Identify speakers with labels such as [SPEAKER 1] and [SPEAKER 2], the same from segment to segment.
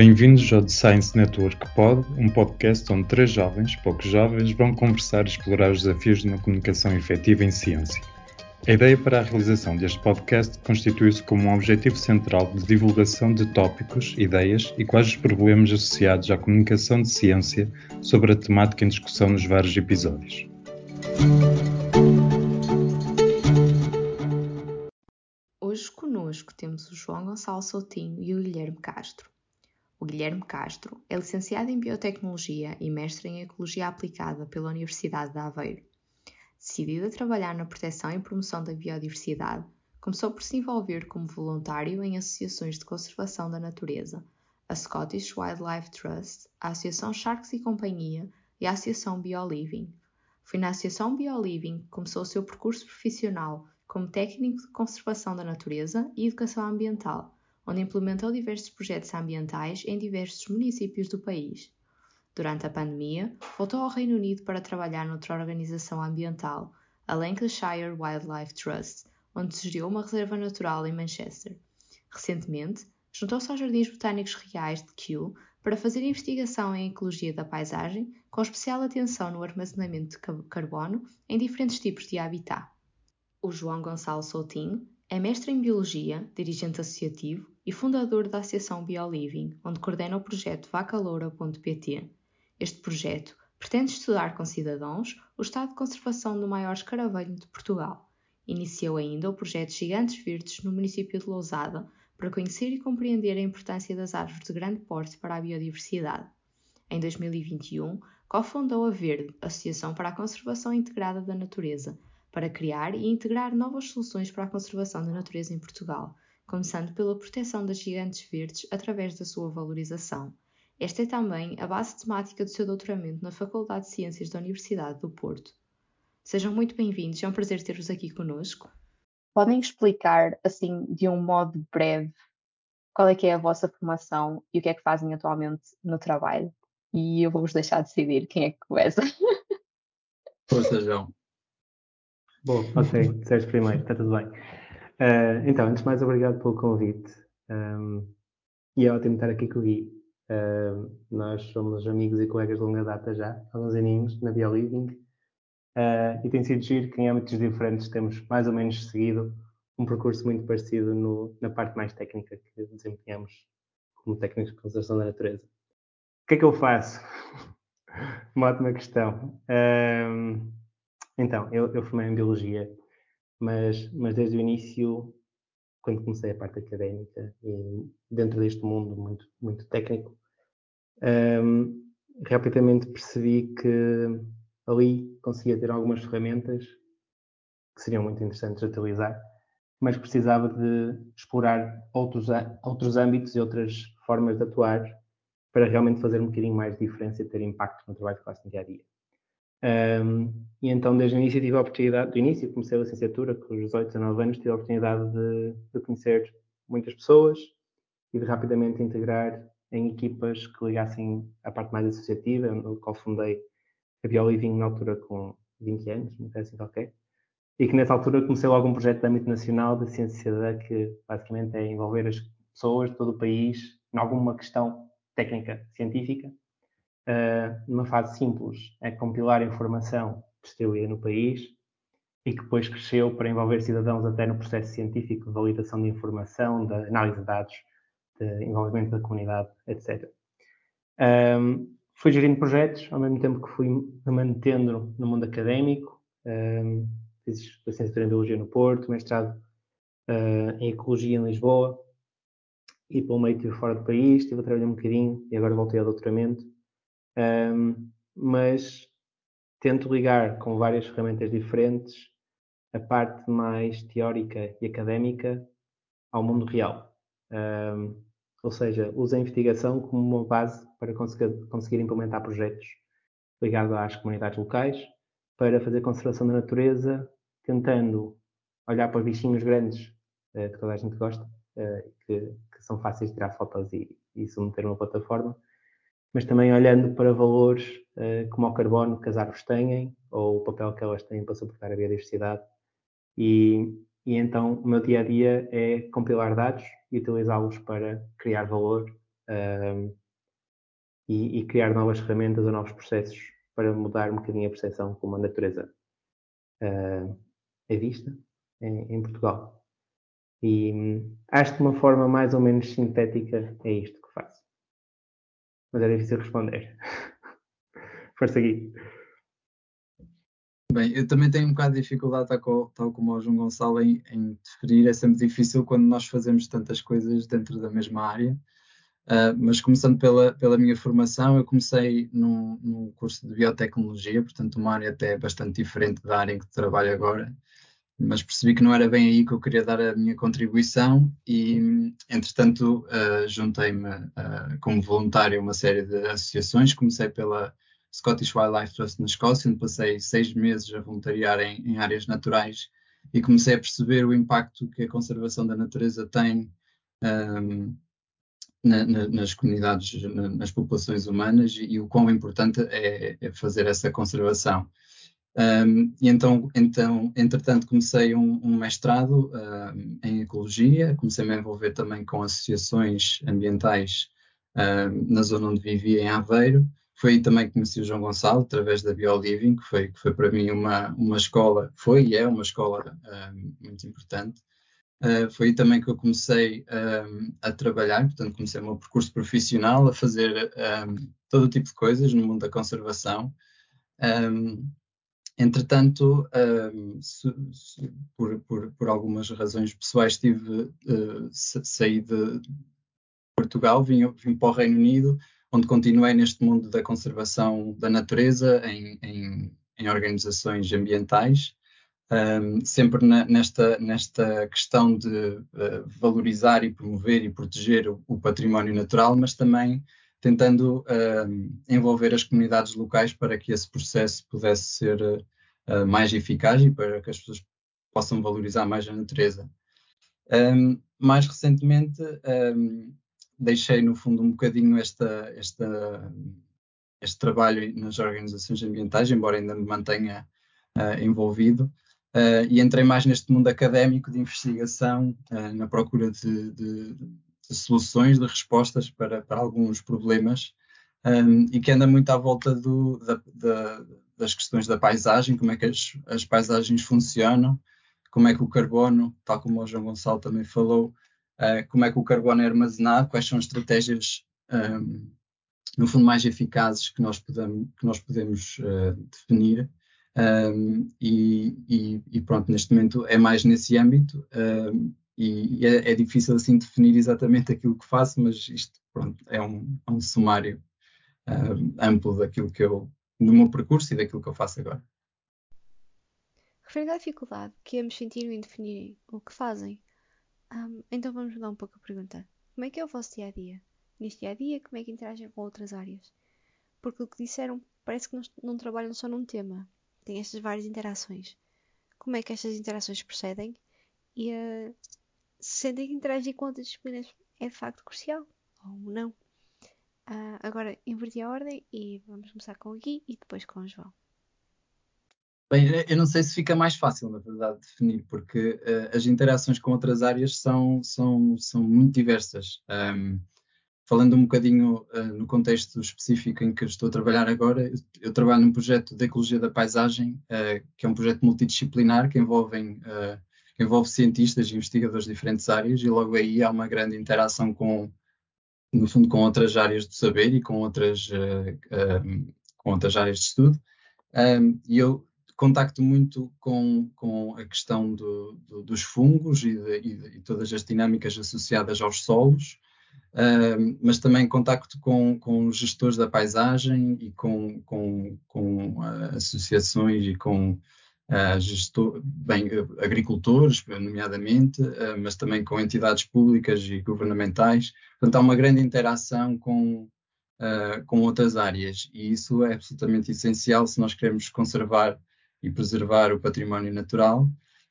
[SPEAKER 1] Bem-vindos ao The Science Network Pod, um podcast onde três jovens, poucos jovens, vão conversar e explorar os desafios de uma comunicação efetiva em ciência. A ideia para a realização deste podcast constitui-se como um objetivo central de divulgação de tópicos, ideias e quais os problemas associados à comunicação de ciência sobre a temática em discussão nos vários episódios.
[SPEAKER 2] Hoje conosco temos o João Gonçalo Soutinho e o Guilherme Castro. O Guilherme Castro é licenciado em Biotecnologia e mestre em Ecologia Aplicada pela Universidade de Aveiro. Decidido a trabalhar na proteção e promoção da biodiversidade, começou por se envolver como voluntário em associações de conservação da natureza, a Scottish Wildlife Trust, a Associação Sharks e Companhia e a Associação BioLiving. Foi na Associação BioLiving que começou o seu percurso profissional como técnico de conservação da natureza e educação ambiental, onde implementou diversos projetos ambientais em diversos municípios do país. Durante a pandemia, voltou ao Reino Unido para trabalhar noutra organização ambiental, a Lancashire Wildlife Trust, onde geriu uma reserva natural em Manchester. Recentemente, juntou-se aos Jardins Botânicos Reais de Kew para fazer investigação em ecologia da paisagem, com especial atenção no armazenamento de carbono em diferentes tipos de habitat. O João Gonçalo Soutinho é mestre em Biologia, dirigente associativo e fundador da Associação BioLiving, onde coordena o projeto vacaloura.pt. Este projeto pretende estudar com cidadãos o estado de conservação do maior escaravelho de Portugal. Iniciou ainda o projeto Gigantes Verdes no município de Lousada para conhecer e compreender a importância das árvores de grande porte para a biodiversidade. Em 2021, cofundou a Verde, Associação para a Conservação Integrada da Natureza, para criar e integrar novas soluções para a conservação da natureza em Portugal, começando pela proteção das gigantes verdes através da sua valorização. Esta é também a base temática do seu doutoramento na Faculdade de Ciências da Universidade do Porto. Sejam muito bem-vindos, é um prazer ter-vos aqui conosco. Podem explicar, assim, de um modo breve, qual é que é a vossa formação e o que é que fazem atualmente no trabalho? E eu vou-vos deixar decidir quem é que começa.
[SPEAKER 3] Força, João.
[SPEAKER 4] Bom, ok, Sérgio primeiro, está tudo bem. Uh, então, antes de mais, obrigado pelo convite. Um, e é ótimo estar aqui com o Gui. Uh, nós somos amigos e colegas de longa data já, há uns aninhos, na BioLiving. Uh, e tem sido giro que em âmbitos diferentes temos mais ou menos seguido um percurso muito parecido no, na parte mais técnica que desempenhamos como técnicos de conservação da natureza. O que é que eu faço? Uma ótima questão. Então, eu, eu formei em Biologia, mas, mas desde o início, quando comecei a parte académica e dentro deste mundo muito, muito técnico, um, rapidamente percebi que ali conseguia ter algumas ferramentas que seriam muito interessantes de utilizar, mas precisava de explorar outros, outros âmbitos e outras formas de atuar para realmente fazer um bocadinho mais de diferença e ter impacto no trabalho que faço no dia a dia. Um, e então, desde o início, tive a oportunidade, do início, comecei a licenciatura, com os 18, 19 anos, tive a oportunidade de, de conhecer muitas pessoas e de rapidamente integrar em equipas que ligassem a parte mais associativa, no qual fundei a BioLiving na altura com 20 anos, não sei assim qualquer, e que nessa altura comecei logo um projeto de âmbito nacional de ciência da que basicamente é envolver as pessoas de todo o país em alguma questão técnica científica numa fase simples, é compilar informação distribuída no país e que depois cresceu para envolver cidadãos até no processo científico de validação de informação, de análise de dados, de envolvimento da comunidade, etc. Um, fui gerindo projetos, ao mesmo tempo que fui me mantendo no mundo académico. Um, fiz licenciatura em Biologia no Porto, mestrado uh, em Ecologia em Lisboa, e pelo meio estive fora do país, estive a trabalhar um bocadinho e agora voltei ao doutoramento um, mas tento ligar com várias ferramentas diferentes a parte mais teórica e académica ao mundo real. Um, ou seja, uso a investigação como uma base para conseguir, conseguir implementar projetos ligados às comunidades locais para fazer conservação da natureza, tentando olhar para os bichinhos grandes uh, que toda a gente gosta, uh, que, que, são fáceis de tirar fotos e, e submeter numa plataforma, mas também olhando para valores uh, como o carbono que as árvores têm ou o papel que elas têm para suportar a biodiversidade. E, e então o meu dia a dia é compilar dados e utilizá-los para criar valor um, e, e, criar novas ferramentas ou novos processos para mudar um bocadinho a percepção como a natureza uh, é vista em, em Portugal. E acho que de uma forma mais ou menos sintética é isto. Mas é difícil responder. Força aqui.
[SPEAKER 3] Bem, eu também tenho um bocado de dificuldade, tal como o João Gonçalo, em, em, definir. É sempre difícil quando nós fazemos tantas coisas dentro da mesma área. Uh, mas começando pela, pela minha formação, eu comecei num, num, curso de biotecnologia, portanto, uma área até bastante diferente da área em que trabalho agora mas percebi que não era bem aí que eu queria dar a minha contribuição e, entretanto, uh, juntei-me uh, como voluntário a uma série de associações. Comecei pela Scottish Wildlife Trust na Escócia, onde passei seis meses a voluntariar em, em áreas naturais e comecei a perceber o impacto que a conservação da natureza tem um, ehm, na, na, nas comunidades, na, nas populações humanas e, e, o quão importante é, é fazer essa conservação. Um, e então, então, entretanto, comecei um, um mestrado um, em ecologia, comecei -me a envolver também com associações ambientais na zona onde vivia, em Aveiro. Foi aí também que conheci o João Gonçalo, através da BioLiving, que foi, que foi para mim uma, uma escola, foi e é uma escola muito importante. Uh, foi aí também que eu comecei a trabalhar, portanto, comecei o meu percurso profissional, a fazer todo tipo de coisas no mundo da conservação. Um, Entretanto, por, por, por, algumas razões pessoais, tive uh, saí de Portugal, vim, vim, para o Reino Unido, onde continuei neste mundo da conservação da natureza em, em, em organizações ambientais, um, sempre na, nesta, nesta questão de uh, valorizar e promover e proteger o, o património natural, mas também tentando uh, envolver as comunidades locais para que esse processo pudesse ser uh, mais eficaz e para que as pessoas possam valorizar mais a natureza. Um, mais recentemente, um, deixei no fundo um bocadinho esta, esta, este trabalho nas organizações ambientais, embora ainda me mantenha uh, envolvido, e entrei mais neste mundo académico de investigação, na procura de, de, soluções, de respostas para, para alguns problemas, um, e que anda muito à volta do, da, da, das questões da paisagem, como é que as, as, paisagens funcionam, como é que o carbono, tal como o João Gonçalo também falou, uh, como é que o carbono é armazenado, quais são as estratégias, um, no fundo, mais eficazes que nós podemos, que nós podemos uh, definir. Um, e, e, e, pronto, neste momento é mais nesse âmbito um, e, é, é, difícil assim definir exatamente aquilo que faço, mas isto pronto, é, um, é um sumário amplo daquilo que eu, no meu percurso e daquilo que eu faço agora.
[SPEAKER 2] Referente à dificuldade que ambos sentiram em definir o que fazem, um, então vamos mudar um pouco a pergunta. Como é que é o vosso dia a dia? Neste dia a dia, como é que interagem com outras áreas? Porque o que disseram parece que não, não trabalham só num tema, têm estas várias interações. Como é que estas interações procedem? E uh, se sentem que interagir com outras disciplinas é de facto crucial ou não? Uh, agora inverti a ordem e vamos começar com o Gui e depois com o João.
[SPEAKER 3] Bem, eu não sei se fica mais fácil, na verdade, definir, porque uh, as interações com outras áreas são, são, são muito diversas. Um, falando um bocadinho uh, no contexto específico em que estou a trabalhar agora, eu, eu trabalho num projeto de ecologia da paisagem, uh, que é um projeto multidisciplinar que envolve, envolve cientistas e investigadores de diferentes áreas, e logo aí há uma grande interação com, no fundo, com outras áreas do saber e com outras, com outras áreas de estudo. Um, e eu contacto muito com, com a questão do, do, dos fungos e, de, e, e, todas as dinâmicas associadas aos solos, uh, mas também contacto com, com gestores da paisagem e com, com, com uh, associações e com uh, gestor, bem, agricultores, nomeadamente, mas também com entidades públicas e governamentais. Portanto, há uma grande interação com, com outras áreas e isso é absolutamente essencial se nós queremos conservar e preservar o património natural,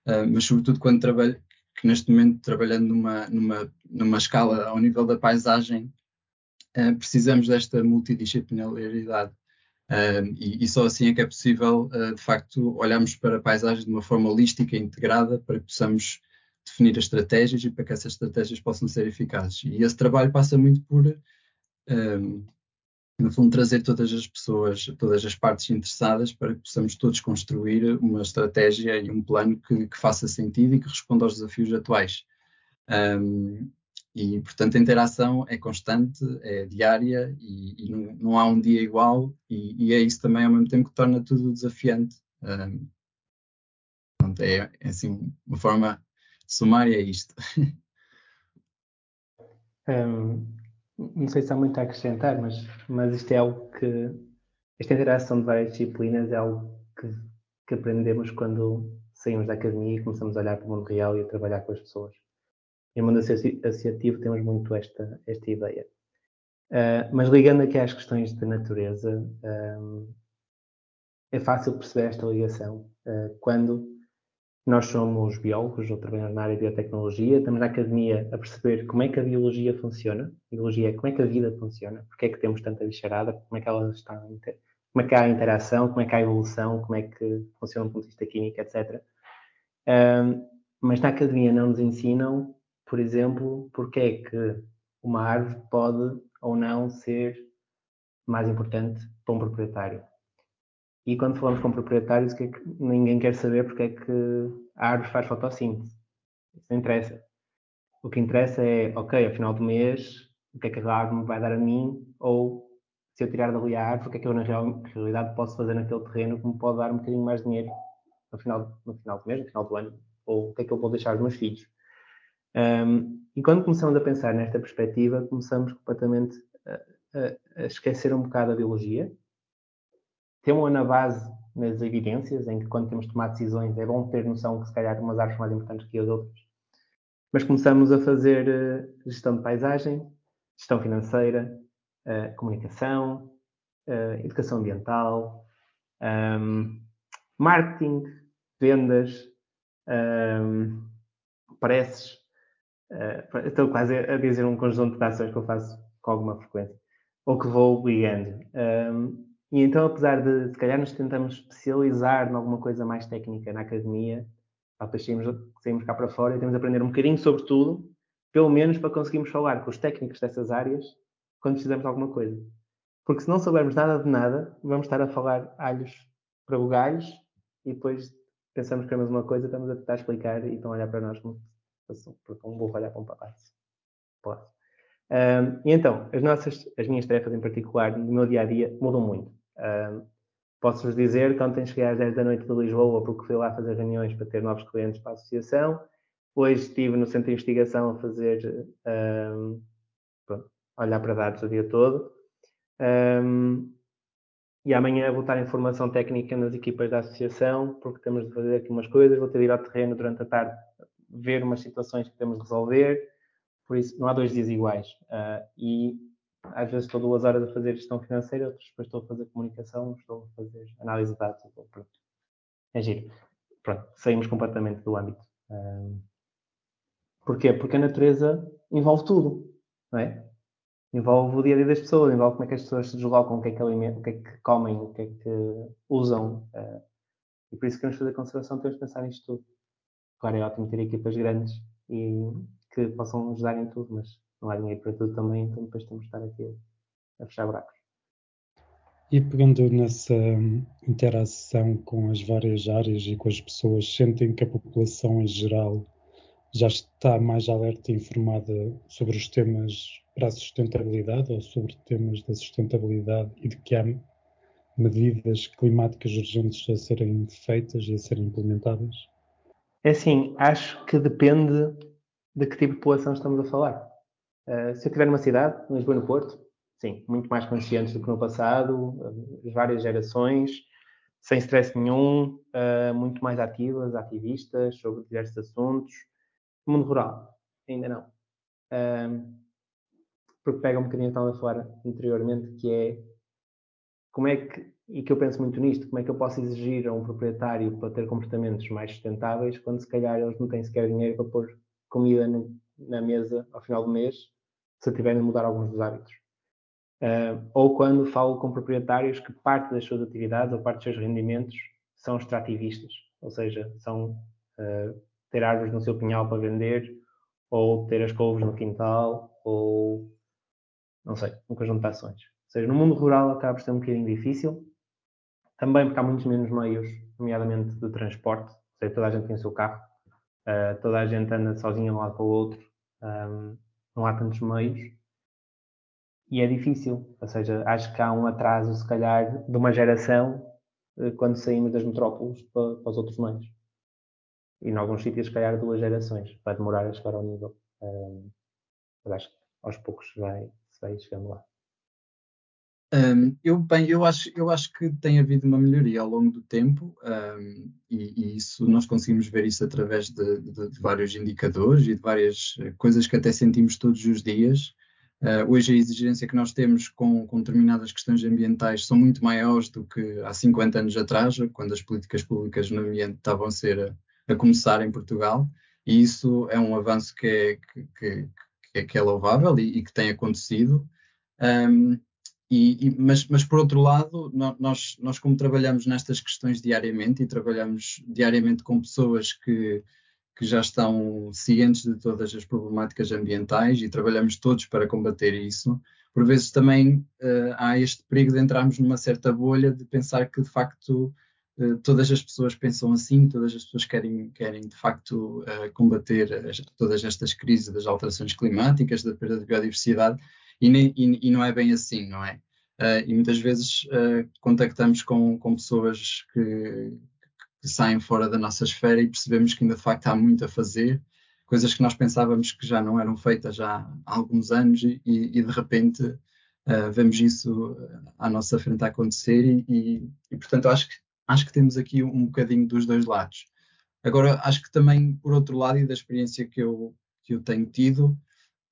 [SPEAKER 3] uh, mas sobretudo quando trabalho, que neste momento trabalhando numa, numa, numa escala ao nível da paisagem, uh, precisamos desta multidisciplinaridade. Uh, e, e, só assim é que é possível, de facto, olharmos para a paisagem de uma forma holística e integrada para que possamos definir as estratégias e para que essas estratégias possam ser eficazes. E esse trabalho passa muito por um, no fundo, trazer todas as pessoas, todas as partes interessadas para que possamos todos construir uma estratégia e um plano que, que faça sentido e que responda aos desafios atuais. Um, e, portanto, a interação é constante, é diária e, e não, não, há um dia igual, e, e, é isso também ao mesmo tempo que torna tudo desafiante. Um, é, é, assim, uma forma sumária é isto.
[SPEAKER 4] Um, não sei se há muito a acrescentar, mas, mas isto é algo que. Esta interação de várias disciplinas é algo que, que aprendemos quando saímos da academia e começamos a olhar para o mundo real e a trabalhar com as pessoas. Em mundo associativo temos muito esta, esta ideia. Uh, mas ligando aqui às questões da natureza, um, é fácil perceber esta ligação uh, quando nós somos biólogos ou trabalhamos na área de biotecnologia, estamos na academia a perceber como é que a biologia funciona. A biologia é como é que a vida funciona, porque é que temos tanta bicharada, como é que ela está, como é que há a interação, como é que há a evolução, como é que funciona do ponto de vista químico, etc. Um, mas na academia não nos ensinam, por exemplo, porque é que uma árvore pode ou não ser mais importante para um proprietário. E quando falamos com proprietários, que, é que ninguém quer saber porque é que a árvore faz fotossíntese. Isso não interessa. O que interessa é, ok, ao final do mês, o que é que a árvore me vai dar a mim? Ou se eu tirar dali a árvore, o que é que eu na realidade posso fazer naquele terreno que me pode dar um bocadinho mais dinheiro no final, no final do mês, no final do ano? Ou o que é que eu vou deixar aos meus filhos? Um, e quando começamos a pensar nesta perspectiva, começamos completamente a, a, a esquecer um bocado a biologia, temos na base nas evidências, em que quando temos de tomar decisões é bom ter noção que se calhar umas árvores são mais importantes que as outras. Mas começamos a fazer uh, gestão de paisagem, gestão financeira, uh, comunicação, uh, educação ambiental, um, marketing, vendas, um, preços. Estou quase a dizer um conjunto de ações que eu faço com alguma frequência, ou que vou ligando. Um, e então, apesar de, se calhar, nos tentamos especializar em alguma coisa mais técnica na academia, depois saímos, saímos cá para fora e temos de aprender um bocadinho sobre tudo, pelo menos para conseguirmos falar com os técnicos dessas áreas quando precisamos de alguma coisa. Porque se não soubermos nada de nada, vamos estar a falar alhos para bugalhos e depois pensamos que é a mesma coisa, estamos a tentar explicar e estão a olhar para nós como um burro olhar para um palácio. Um, e então, as nossas, as minhas tarefas em particular, no meu dia a dia, mudam muito. Uh, Posso-vos dizer que ontem cheguei às 10 da noite de Lisboa porque fui lá fazer reuniões para ter novos clientes para a associação. Hoje estive no centro de investigação a fazer, um, pronto, olhar para dados o dia todo. Um, e amanhã vou estar em formação técnica nas equipas da associação, porque temos de fazer aqui umas coisas. Vou ter de ir ao terreno durante a tarde, ver umas situações que temos de resolver. Por isso, não há dois dias iguais. Uh, e às vezes estou duas horas a fazer gestão financeira, outras depois estou a fazer comunicação, estou a fazer análise de dados. Então, pronto. É giro. Pronto, saímos completamente do âmbito. Um, porquê? Porque a natureza envolve tudo, não é? Envolve o dia a dia das pessoas, envolve como é que as pessoas se deslocam, o que é que alimentam, o que é que comem, o que é que usam. Uh, e por isso que queremos fazer conservação, temos de pensar nisto tudo. Claro, é ótimo ter equipas grandes e que possam ajudar em tudo, mas não há dinheiro para tudo também, então depois temos de estar aqui a, fechar buracos.
[SPEAKER 1] E pegando nessa interação com as várias áreas e com as pessoas, sentem que a população em geral já está mais alerta e informada sobre os temas para a sustentabilidade ou sobre temas da sustentabilidade e de que há medidas climáticas urgentes a serem feitas e a serem implementadas?
[SPEAKER 4] É assim, acho que depende de que tipo de população estamos a falar. Uh, se eu estiver numa cidade, Lisboa no Porto, sim, muito mais conscientes do que no passado, uh, várias gerações, sem stress nenhum, uh, muito mais ativas, ativistas sobre diversos assuntos. No mundo rural, ainda não. porque pega um bocadinho estava a falar anteriormente, que é como é que, e que eu penso muito nisto, como é que eu posso exigir a um proprietário para ter comportamentos mais sustentáveis quando se calhar eles não têm sequer dinheiro para pôr comida no, na mesa ao final do mês se tiverem de mudar alguns dos hábitos. Uh, ou quando falo com proprietários que parte das suas atividades ou parte dos seus rendimentos são extrativistas, ou seja, são uh, ter árvores no seu pinhal para vender, ou ter as couves no quintal, ou não sei, um conjunto de ações. Ou seja, no mundo rural acaba por ser um bocadinho difícil, também porque há muitos menos meios, nomeadamente de transporte, ou seja, toda a gente tem o seu carro, uh, toda a gente anda sozinha de um lado para o outro, um, não há tantos meios, e é difícil, ou seja, acho que há um atraso, se calhar, de uma geração uh, quando saímos das metrópoles para, para, os outros meios. E em alguns sítios, se calhar, duas gerações, vai demorar a chegar ao nível. Um, mas acho que aos poucos vai, vai chegando lá.
[SPEAKER 3] Um, eu, bem, eu acho, eu acho que tem havido uma melhoria ao longo do tempo um, e, e, isso nós conseguimos ver isso através de, de, de, vários indicadores e de várias coisas que até sentimos todos os dias. Uh, hoje a exigência que nós temos com, com, determinadas questões ambientais são muito maiores do que há 50 anos atrás, quando as políticas públicas no ambiente estavam a ser a, a começar em Portugal e isso é um avanço que é, que, que, que é louvável e, e, que tem acontecido. Um, e, e, mas, mas, por outro lado, nós, nós, como trabalhamos nestas questões diariamente e trabalhamos diariamente com pessoas que, que já estão cientes de todas as problemáticas ambientais e trabalhamos todos para combater isso, por vezes também uh, há este perigo de entrarmos numa certa bolha de pensar que de facto uh, todas as pessoas pensam assim, todas as pessoas querem, querem de facto uh, combater as, todas estas crises das alterações climáticas, da perda de biodiversidade e, nem, e, e, não é bem assim, não é? Uh, e muitas vezes uh, contactamos com, com pessoas que, que, saem fora da nossa esfera e percebemos que ainda de facto há muito a fazer, coisas que nós pensávamos que já não eram feitas já há alguns anos e, e de repente uh, vemos isso à nossa frente a acontecer e, e, portanto acho que, acho que temos aqui um bocadinho dos dois lados. Agora, acho que também, por outro lado, e da experiência que eu, que eu tenho tido,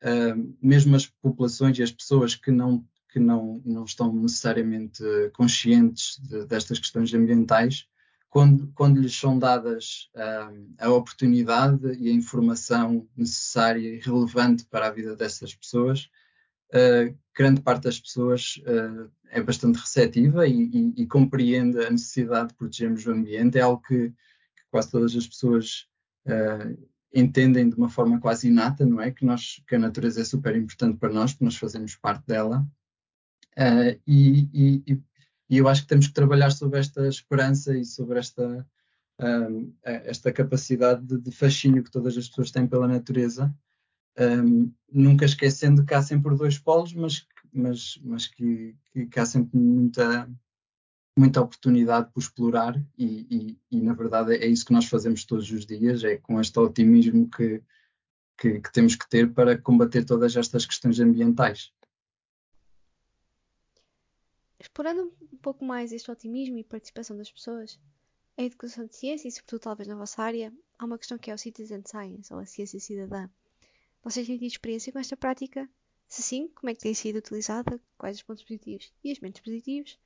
[SPEAKER 3] uh, mesmo as populações e as pessoas que não, que não, não estão necessariamente conscientes de, destas questões ambientais, quando, quando lhes são dadas uh, a oportunidade e a informação necessária e relevante para a vida dessas pessoas, uh, grande parte das pessoas uh, é bastante receptiva e, e, e, compreende a necessidade de protegermos o ambiente. É algo que, que quase todas as pessoas entendem de uma forma quase inata, não é? Que, nós, que a natureza é super importante para nós, que nós fazemos parte dela. Uh, e, e, e, eu acho que temos que trabalhar sobre esta esperança e sobre esta, um, esta capacidade de, de, fascínio que todas as pessoas têm pela natureza, um, nunca esquecendo que há sempre dois polos, mas, mas, mas que, que, que há sempre muita, muita oportunidade por explorar e, e, e, na verdade é isso que nós fazemos todos os dias, é com este otimismo que, que, que, temos que ter para combater todas estas questões ambientais.
[SPEAKER 5] Explorando um pouco mais este otimismo e participação das pessoas, a educação de ciência e sobretudo talvez na vossa área, há uma questão que é o Citizen Science, ou a ciência cidadã. Vocês têm tido experiência com esta prática? Se sim, como é que tem sido utilizada? Quais os pontos positivos e os menos positivos?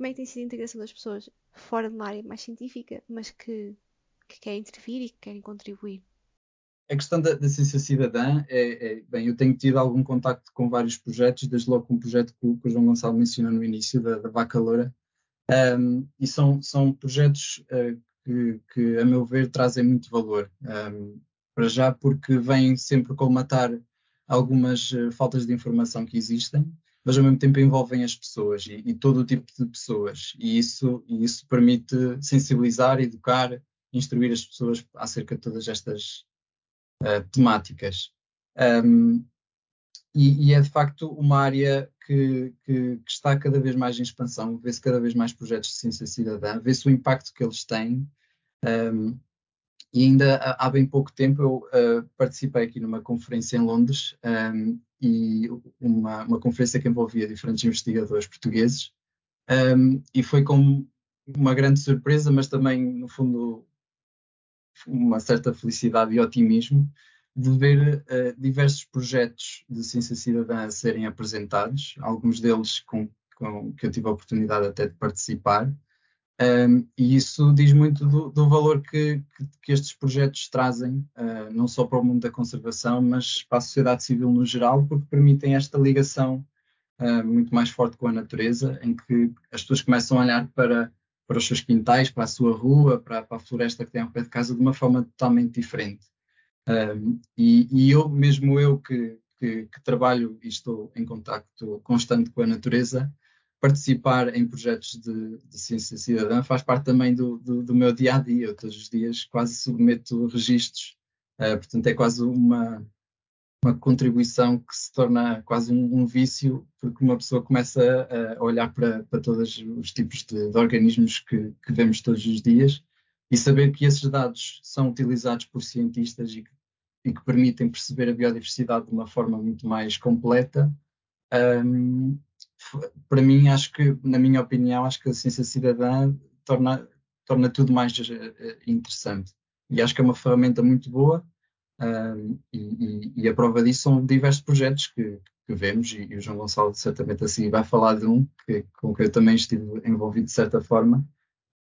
[SPEAKER 5] Como é que tem sido a integração das pessoas fora de uma área mais científica, mas que, que querem intervir e que querem contribuir?
[SPEAKER 3] A questão da, da ciência cidadã é, é, bem, eu tenho tido algum contacto com vários projetos, desde logo com um projeto que, que o João Gonçalo mencionou no início, da, da Vaca Loura, um, e são, são projetos uh, que, que, a meu ver, trazem muito valor. Um, para já porque vêm sempre colmatar algumas uh, faltas de informação que existem, mas ao mesmo tempo envolvem as pessoas e, e todo o tipo de pessoas. E isso, e isso permite sensibilizar, educar, instruir as pessoas acerca de todas estas uh, temáticas. Um, e, e, é de facto uma área que, que, que, está cada vez mais em expansão, vê-se cada vez mais projetos de ciência cidadã, vê-se o impacto que eles têm. Um, e ainda há bem pouco tempo eu uh, participei aqui numa conferência em Londres um, e uma, uma, conferência que envolvia diferentes investigadores portugueses. Um, e foi com uma grande surpresa, mas também no fundo uma certa felicidade e otimismo de ver uh, diversos projetos de ciência cidadã a serem apresentados, alguns deles com, com que eu tive a oportunidade até de participar um, e isso diz muito do, do valor que, que, que, estes projetos trazem, uh, não só para o mundo da conservação, mas para a sociedade civil no geral, porque permitem esta ligação uh, muito mais forte com a natureza, em que as pessoas começam a olhar para, para os seus quintais, para a sua rua, para, para a floresta que tem ao pé de casa, de uma forma totalmente diferente. Um, e, e, eu, mesmo eu que que, que, trabalho e estou em contacto constante com a natureza, participar em projetos de, de ciência cidadã faz parte também do, do, do, meu dia a dia. Eu todos os dias quase submeto registros, uh, portanto é quase uma, uma contribuição que se torna quase um, um vício, porque uma pessoa começa a, olhar para, para todos os tipos de, de organismos que, que, vemos todos os dias e saber que esses dados são utilizados por cientistas e que, e que permitem perceber a biodiversidade de uma forma muito mais completa. Um, para mim, acho que, na minha opinião, acho que a ciência cidadã torna, torna tudo mais uh, interessante. E acho que é uma ferramenta muito boa um, e, e, a prova disso são diversos projetos que, que vemos, e, e, o João Gonçalo certamente assim vai falar de um que, com que eu também estive envolvido de certa forma,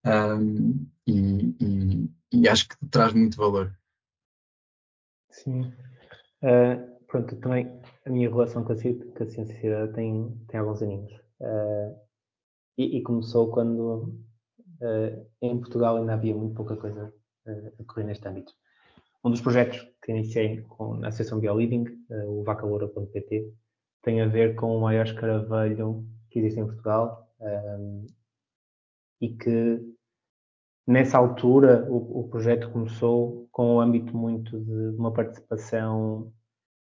[SPEAKER 3] um, e, e, acho que traz muito valor.
[SPEAKER 4] Sim. Uh, pronto, também a minha relação com a, com a ciência tem, tem alguns aninhos. Uh, e, começou quando uh, em Portugal ainda havia muito pouca coisa a correr neste âmbito. Um dos projetos que iniciei com, na Associação BioLiving, o vacaloura.pt, tem a ver com o maior escaravelho que existe em Portugal um, e que nessa altura o, o, projeto começou com um âmbito muito de uma participação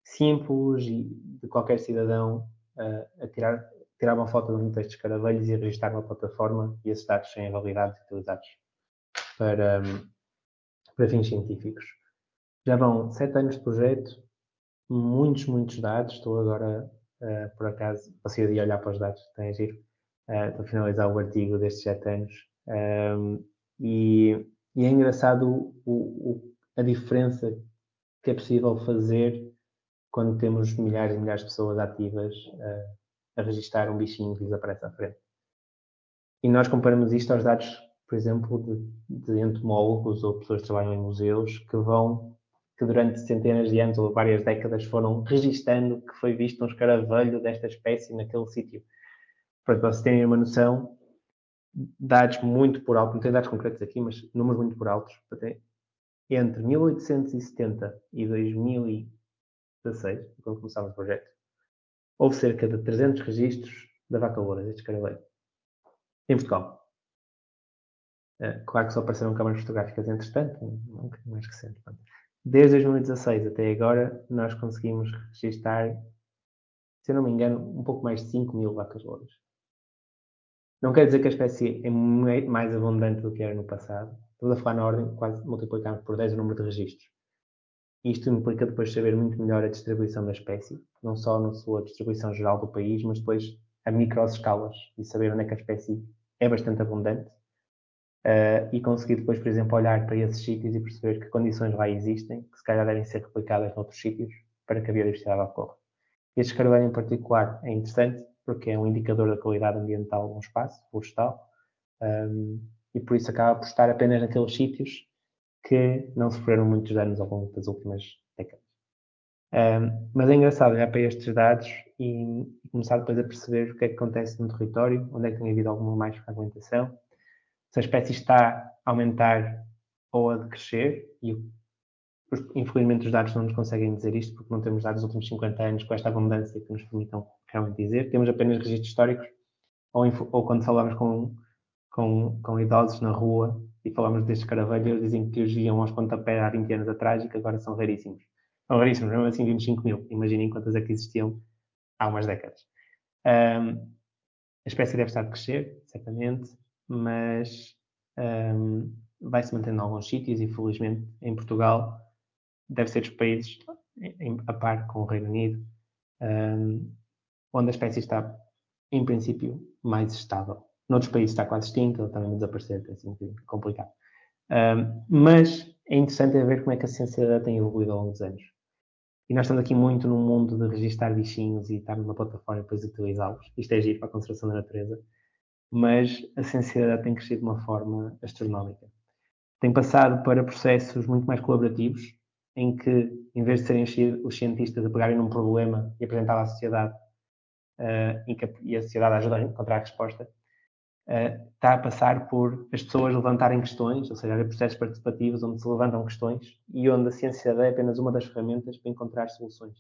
[SPEAKER 4] simples e de qualquer cidadão uh, a tirar, tirar uma foto de um destes escaravelhos e registrar uma plataforma e esses dados serem validados e utilizados para, para fins científicos. Já vão sete anos de projeto, muitos, muitos dados. Estou agora, uh, por acaso, passei a olhar para os dados, tem a giro. Uh, estou a finalizar o artigo destes sete anos. Um, e, e, é engraçado o, o, a diferença que é possível fazer quando temos milhares e milhares de pessoas ativas uh, a registrar um bichinho que lhes aparece à frente. E nós comparamos isto aos dados, por exemplo, de, de entomólogos ou pessoas que trabalham em museus que vão que durante centenas de anos ou várias décadas foram registando que foi visto um escaravelho desta espécie naquele sítio. Para vocês terem uma noção, dados muito por alto, não tenho dados concretos aqui, mas números muito por altos, entre 1870 e 2016, quando começámos o projeto, houve cerca de 300 registros da vaca loura, deste escaravelho, em Portugal. Eh, claro que só apareceram câmaras fotográficas entretanto, um bocadinho mais recente. Desde 2016 até agora, nós conseguimos registrar, se eu não me engano, um pouco mais de 5 mil vacas louras. Não quer dizer que a espécie é mais abundante do que era no passado. Estamos a falar na ordem, quase multiplicamos por 10 o número de registros. Isto implica depois saber muito melhor a distribuição da espécie, não só na sua distribuição geral do país, mas depois a microescalas e saber onde é que a espécie é bastante abundante Uh, e conseguir depois, por exemplo, olhar para esses sítios e perceber que condições lá existem, que se calhar devem ser replicadas noutros sítios para que a biodiversidade ocorra. Este escaravelho em particular é interessante porque é um indicador da qualidade ambiental de um espaço florestal um, e por isso acaba por estar apenas naqueles sítios que não sofreram muitos danos ao longo das últimas décadas. Um, mas é engraçado olhar para estes dados e, começar depois a perceber o que é que acontece no território, onde é que tem havido alguma mais fragmentação se a espécie está a aumentar ou a decrescer, e infelizmente os dados não nos conseguem dizer isto, porque não temos dados dos últimos 50 anos com esta abundância que nos permitam realmente dizer. Temos apenas registros históricos, ou, ou quando falamos com, com, com, idosos na rua e falamos destes caravelhos, dizem que os viam aos pontapés há 20 anos atrás e que agora são raríssimos. São raríssimos, mesmo assim 25 mil. Imaginem quantas é que existiam há umas décadas. Um, a espécie deve estar a crescer, certamente mas um, vai se mantendo em alguns sítios e felizmente em Portugal deve ser dos países em, a par com o Reino Unido um, onde a espécie está em princípio mais estável. Noutros países está quase extinta, ou também desaparecer, é assim complicado. Um, mas é interessante ver como é que a ciência tem evoluído ao longo dos anos. E nós estamos aqui muito num mundo de registar bichinhos e estar numa plataforma e depois utilizá-los. Isto é giro para a conservação da natureza mas a sensibilidade tem crescido de uma forma astronómica. Tem passado para processos muito mais colaborativos, em que, em vez de serem os cientistas a pegarem num problema e apresentar à sociedade, uh, e, que, e, a sociedade ajuda a encontrar a resposta, está a passar por as pessoas levantarem questões, ou seja, processos participativos onde se levantam questões e onde a ciência é apenas uma das ferramentas para encontrar soluções.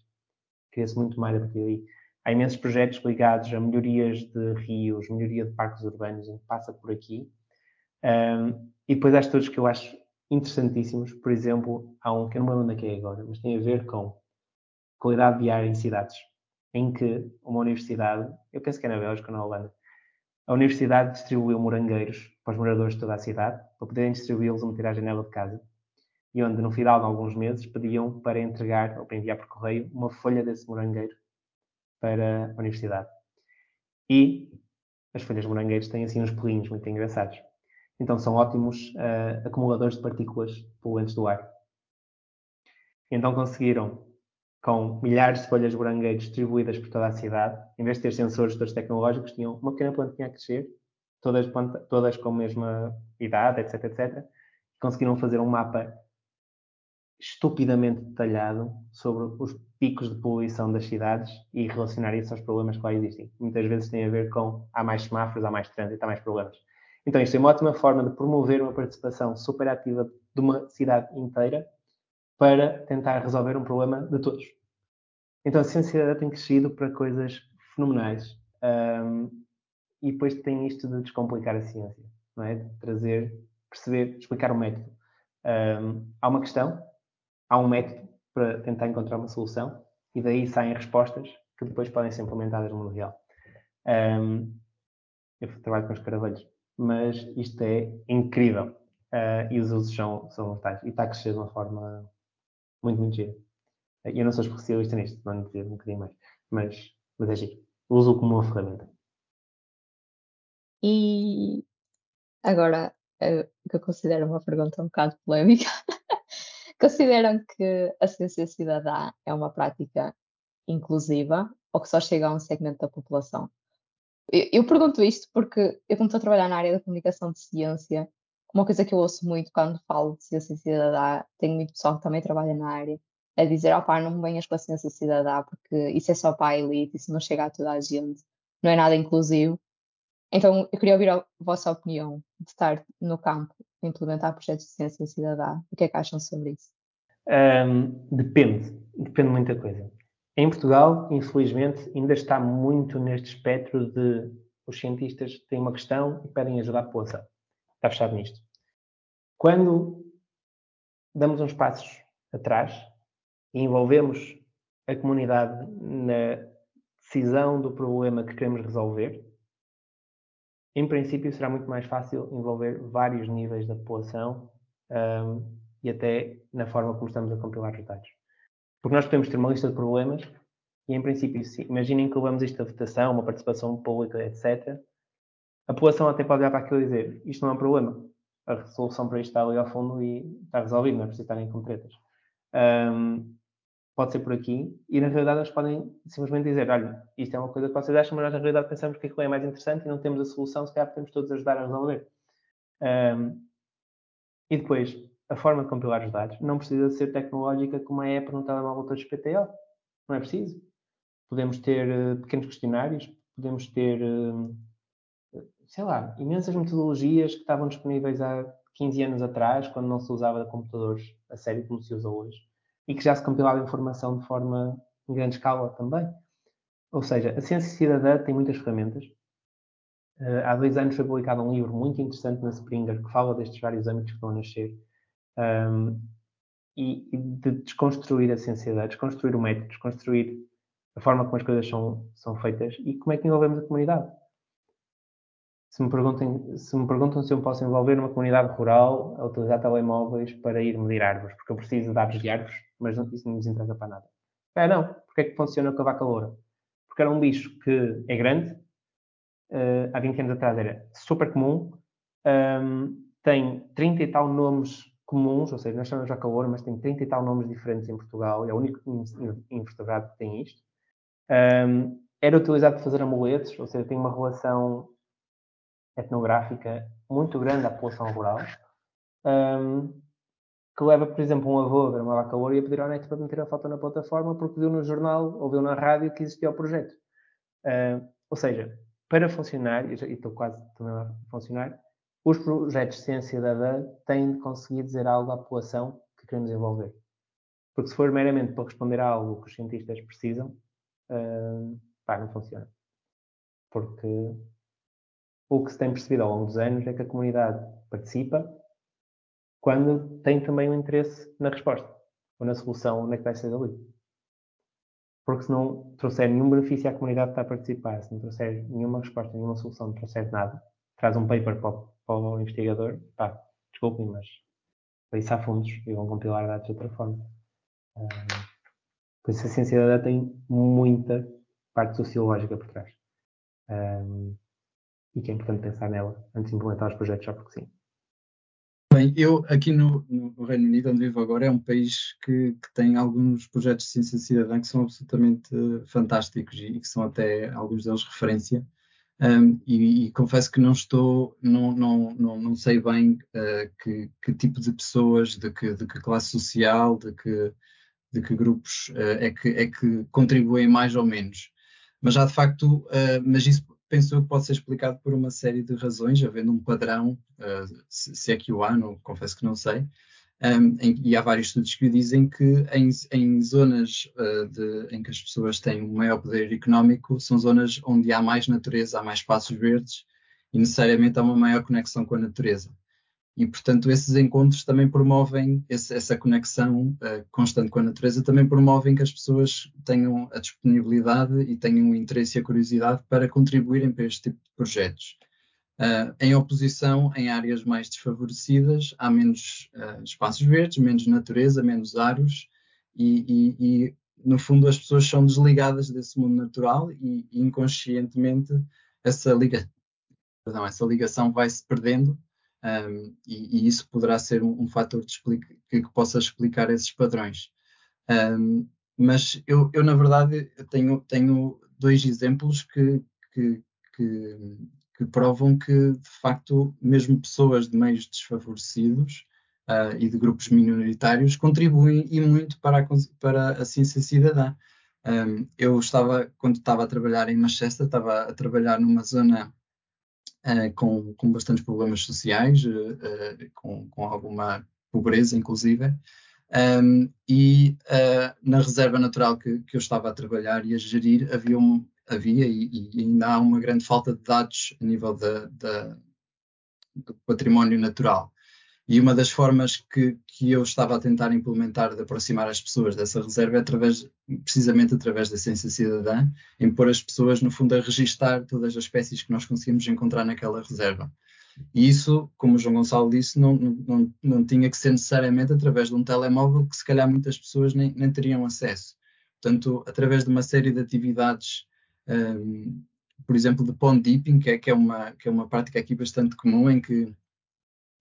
[SPEAKER 4] cria-se muito mais a partir daí. Há imensos projetos ligados a melhorias de rios, melhoria de parques urbanos, que passa por aqui. Um, e depois há estudos que eu acho interessantíssimos. Por exemplo, há um que eu não me lembro onde é, é agora, mas tem a ver com qualidade de ar em cidades, em que uma universidade, eu penso que é na Bélgica ou na Holanda, a universidade distribuiu morangueiros para os moradores de toda a cidade, para poderem distribuí-los uma tiragem nela de casa, e onde no final de alguns meses pediam para entregar ou para enviar por correio uma folha desse morangueiro para a universidade. E as folhas de morangueiros têm assim uns pelinhos muito engraçados. Então são ótimos uh, acumuladores de partículas poluentes do ar. Então conseguiram, com milhares de folhas de distribuídas por toda a cidade, em vez de ter sensores todos tecnológicos, tinham uma pequena plantinha a crescer, todas, todas com a mesma idade, etc, etc. Conseguiram fazer um mapa estupidamente detalhado sobre os picos de poluição das cidades e relacionar isso aos problemas que lá existem. Muitas vezes tem a ver com há mais semáforos, há mais trânsito, há mais problemas. Então, isto é uma ótima forma de promover uma participação super ativa de uma cidade inteira para tentar resolver um problema de todos. Então, a ciência tem crescido para coisas fenomenais. Um, e depois tem isto de descomplicar a ciência, não é? De trazer, perceber, explicar o método. Um, há uma questão, há um método para tentar encontrar uma solução e daí saem respostas que depois podem ser implementadas no mundo real. Um, eu trabalho com os caravelhos mas isto é incrível. Uh, e os usos são, são mortais. E está a crescer de uma forma muito, muito gira. Uh, eu não sou especialista nisto, não dizer um bocadinho mais, mas, mas é giro. Uso como uma ferramenta.
[SPEAKER 2] E agora, uh, o que eu considero uma pergunta um bocado polémica. Consideram que a ciência cidadã é uma prática inclusiva ou que só chega a um segmento da população? Eu, pergunto isto porque eu, como estou a trabalhar na área da comunicação de ciência, uma coisa que eu ouço muito quando falo de ciência cidadã, tenho muito pessoal que também trabalha na área, é dizer, opá, não me venhas com a ciência cidadã, porque isso é só para a elite, isso não chega a toda a gente, não é nada inclusivo. Então, eu queria ouvir a vossa opinião de estar no campo, implementar projetos de ciência cidadã. O que é que acham sobre isso?
[SPEAKER 4] Um, depende, depende de muita coisa. Em Portugal, infelizmente, ainda está muito neste espectro de os cientistas têm uma questão e pedem ajuda à população. Está fechado nisto. Quando damos uns passos atrás e envolvemos a comunidade na decisão do problema que queremos resolver, em princípio será muito mais fácil envolver vários níveis da população um, e até na forma como estamos a compilar os dados. Porque nós podemos ter uma lista de problemas e, em princípio, sim. Imaginem que levamos isto a votação, uma participação pública, etc. A população até pode olhar para aquilo e dizer isto não é um problema. A solução para isto está ali ao fundo e está resolvido, não é preciso estarem com. Um, pode ser por aqui. E, na realidade, eles podem simplesmente dizer olha, isto é uma coisa que vocês acham, mas nós, na realidade, pensamos que aquilo é mais interessante e não temos a solução, se calhar podemos todos ajudar a resolver. Um, e depois, a forma de compilar os dados não precisa ser tecnológica como a app no telemóvel todos PTO. Não é preciso. Podemos ter uh, pequenos questionários, podemos ter, uh, sei lá, imensas metodologias que estavam disponíveis há 15 anos atrás, quando não se usava computadores a sério como se usa hoje, e que já se compilava informação de forma em grande escala também. Ou seja, a ciência cidadã tem muitas ferramentas. Uh, há dois anos foi publicado um livro muito interessante na Springer que fala destes vários âmbitos que a nascer um, e, e, de desconstruir a ciência, desconstruir o método, desconstruir a forma como as coisas são, são feitas e como é que envolvemos a comunidade. Se me, perguntem, se me perguntam se eu posso envolver uma comunidade rural a utilizar telemóveis para ir medir árvores, porque eu preciso de dados de árvores, mas isso não nos interessa para nada. É, não. Porque é que funciona com a vaca loura? Porque era um bicho que é grande, uh, há 20 anos atrás era super comum, um, tem 30 e tal nomes comuns, ou seja, nós chamamos já calor, mas tem 30 e tal nomes diferentes em Portugal, é o único invertebrado que tem isto. Um, era utilizado para fazer amuletos, ou seja, tem uma relação etnográfica muito grande à população rural, um, que leva, por exemplo, um avô a ver uma vaca loura e a pedir ao neto para meter a foto na plataforma porque viu no jornal ou viu na rádio que existia o projeto. Uh, ou seja, para funcionar, e estou quase também a funcionar, os projetos de ciência da DA têm de conseguir dizer algo à população que queremos envolver. Porque se for meramente para responder a algo que os cientistas precisam, uh, pá, não funciona. Porque o que se tem percebido ao longo dos anos é que a comunidade participa quando tem também um interesse na resposta ou na solução onde é que vai ser dali. Porque se não trouxer nenhum benefício à comunidade que está a participar, se não trouxer nenhuma resposta, nenhuma solução, não trouxer nada, traz um paper para o, para o investigador, pá, desculpem, mas para isso há fundos e vão compilar dados de outra forma. Um, por isso a ciência da data tem muita parte sociológica por trás. Um, e que é importante pensar nela antes de implementar os projetos só porque sim.
[SPEAKER 3] Bem, eu aqui no, no, Reino Unido, onde vivo agora, é um país que, que, tem alguns projetos de ciência cidadã que são absolutamente fantásticos e que são até alguns deles referência. Um, e, e, confesso que não estou, não, não, não, não sei bem uh, que, que, tipo de pessoas, de que, de que classe social, de que, de que grupos uh, é, que, é que contribuem mais ou menos. Mas já de facto, uh, mas isso penso que pode ser explicado por uma série de razões, havendo um padrão, uh, se, se, é que o há, não, confesso que não sei, um, em, e há vários estudos que dizem que em, em zonas uh, de, em que as pessoas têm um maior poder económico, são zonas onde há mais natureza, há mais espaços verdes e necessariamente há uma maior conexão com a natureza. E, portanto, esses encontros também promovem esse, essa conexão uh, constante com a natureza, também promovem que as pessoas tenham a disponibilidade e tenham o interesse e a curiosidade para contribuírem para este tipo de projetos. Uh, em oposição, em áreas mais desfavorecidas, há menos uh, espaços verdes, menos natureza, menos aros, e, e, e, no fundo as pessoas são desligadas desse mundo natural e, e inconscientemente essa, liga, perdão, essa ligação vai se perdendo um, e, e, isso poderá ser um, um fator que, que, possa explicar esses padrões. Um, mas eu, eu, na verdade, tenho, tenho dois exemplos que, que, que, provam que, de facto, mesmo pessoas de meios desfavorecidos uh, e de grupos minoritários contribuem e muito para a, para a ciência cidadã. Eu estava, quando estava a trabalhar em Manchester, estava a trabalhar numa zona uh, com, com bastantes problemas sociais, uh, com, com alguma pobreza, inclusive. Um, e na reserva natural que, que, eu estava a trabalhar e a gerir, havia, um, havia e, e, ainda há uma grande falta de dados a nível da, da, do património natural. E uma das formas que, que, eu estava a tentar implementar de aproximar as pessoas dessa reserva é através, precisamente através da ciência cidadã, em pôr as pessoas, no fundo, a registar todas as espécies que nós conseguimos encontrar naquela reserva. E isso, como o João Gonçalo disse, não, não, não tinha que ser necessariamente através de um telemóvel que se calhar muitas pessoas nem, nem teriam acesso. Portanto, através de uma série de atividades, um, por exemplo, de pond dipping, que é, que, é uma, que é uma prática aqui bastante comum, em que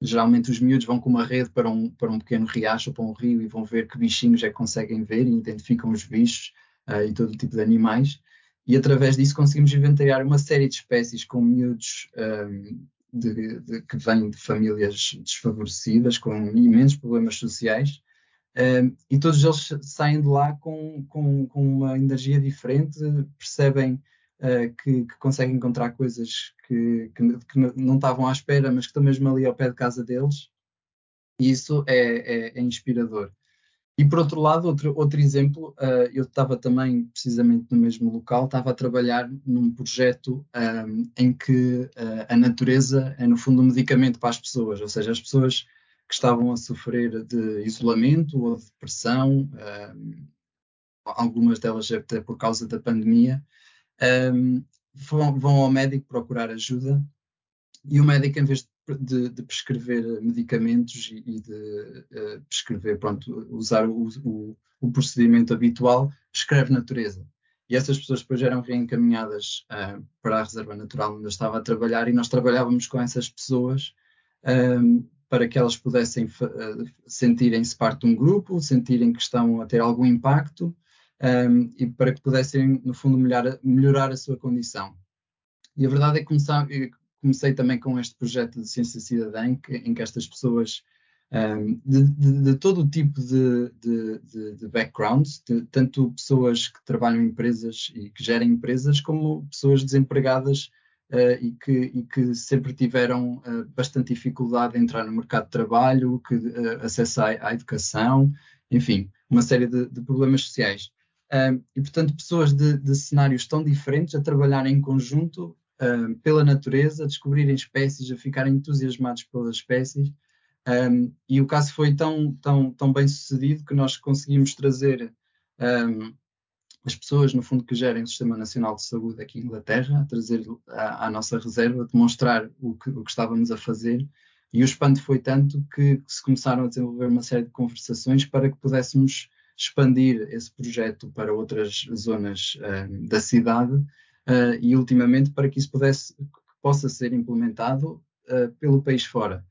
[SPEAKER 3] Geralmente os miúdos vão com uma rede para um, para um pequeno riacho ou para um rio e vão ver que bichinhos é que conseguem ver e identificam os bichos uh, e todo tipo de animais. E através disso conseguimos inventariar uma série de espécies com miúdos um, de, de, que vêm de famílias desfavorecidas, com imensos problemas sociais. Um, e todos eles saem de lá com, com, com uma energia diferente, percebem uh, que, que, conseguem encontrar coisas que, que, que, não estavam à espera, mas que estão mesmo ali ao pé de casa deles. E isso é, é, é inspirador. E por outro lado, outro, outro exemplo, uh, eu estava também precisamente no mesmo local, estava a trabalhar num projeto um, em que uh, a natureza é no fundo um medicamento para as pessoas, ou seja, as pessoas que estavam a sofrer de isolamento ou de depressão, um, algumas delas até por causa da pandemia, um, vão, vão, ao médico procurar ajuda e o médico, em vez de, de prescrever medicamentos e, e de uh, prescrever, pronto, usar o, o, o, procedimento habitual, prescreve natureza. E essas pessoas depois eram reencaminhadas uh, para a reserva natural onde eu estava a trabalhar e nós trabalhávamos com essas pessoas um, para que elas pudessem uh, sentirem-se parte de um grupo, sentirem que estão a ter algum impacto um, e para que pudessem, no fundo, melhorar, melhorar a sua condição. E a verdade é que comecei, comecei também com este projeto de ciência cidadã, em que, em que estas pessoas um, de, de, de, todo o tipo de, de, de backgrounds, tanto pessoas que trabalham em empresas e que gerem empresas, como pessoas desempregadas uh, e, que, e, que, sempre tiveram uh, bastante dificuldade em entrar no mercado de trabalho, que uh, acesso à, à educação, enfim, uma série de, de problemas sociais. E, portanto, pessoas de, de, cenários tão diferentes a trabalharem em conjunto pela natureza, a descobrirem espécies, a ficarem entusiasmados pelas espécies. Um, e o caso foi tão, tão, tão bem sucedido que nós conseguimos trazer as pessoas, no fundo, que gerem o Sistema Nacional de Saúde aqui em Inglaterra, a trazer à, à nossa reserva, demonstrar o que, o que estávamos a fazer. E o espanto foi tanto que se começaram a desenvolver uma série de conversações para que pudéssemos expandir esse projeto para outras zonas uh, da cidade uh, e, ultimamente, para que isso pudesse, que possa ser implementado uh, pelo país fora.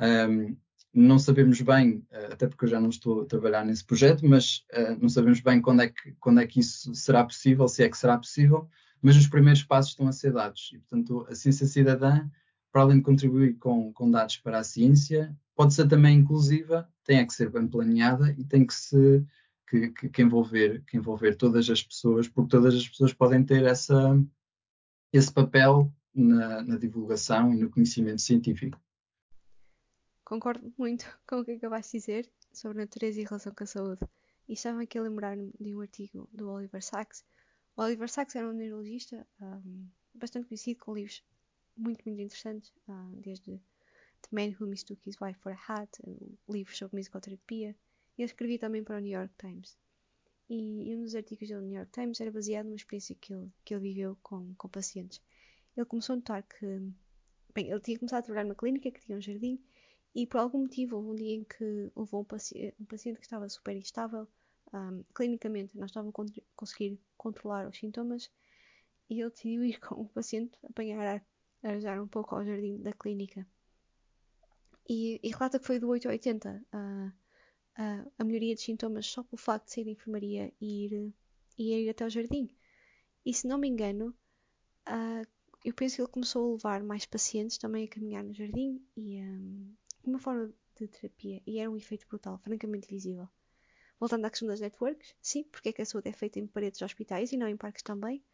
[SPEAKER 3] Um, não sabemos bem, até porque eu já não estou a trabalhar nesse projeto, mas não sabemos bem quando é, que, quando é que isso será possível, se é que será possível, mas os primeiros passos estão a ser dados. E, portanto, a ciência cidadã, para além de contribuir com, com dados para a ciência, pode ser também inclusiva, tem é que ser bem planeada e tem que se que, que, que, envolver, que envolver todas as pessoas, porque todas as pessoas podem ter essa, esse papel na, na divulgação e no conhecimento científico.
[SPEAKER 5] Concordo muito com o que acabaste de dizer sobre natureza e relação com a saúde. E estava aqui a lembrar-me de um artigo do Oliver Sacks. O Oliver Sacks era um neurologista um, bastante conhecido, com livros muito, muito interessantes, um, desde The Man Who Mistook His Wife for a Hat, um, livros sobre musicoterapia, ele escrevia também para o New York Times. E, um dos artigos do New York Times era baseado numa experiência que ele, que ele viveu com, com pacientes. Ele começou a notar que, bem, ele tinha começado a trabalhar numa clínica que tinha um jardim e por algum motivo houve um dia em que levou um, paci um paciente que estava super instável. Um, clinicamente, nós estávamos a conseguir controlar os sintomas e ele decidiu ir com o paciente apanhar ar, um pouco ao jardim da clínica. E, e relata que foi do 8 ao 80. Uh, a, a melhoria dos sintomas só pelo facto de sair da enfermaria e ir, e ir até o jardim. E se não me engano, uh, eu penso que ele começou a levar mais pacientes também a caminhar no jardim e um, uma forma de terapia e era um efeito brutal, francamente visível. Voltando à questão das networks, sim, porque é que a saúde é feita em paredes de hospitais e não em parques também.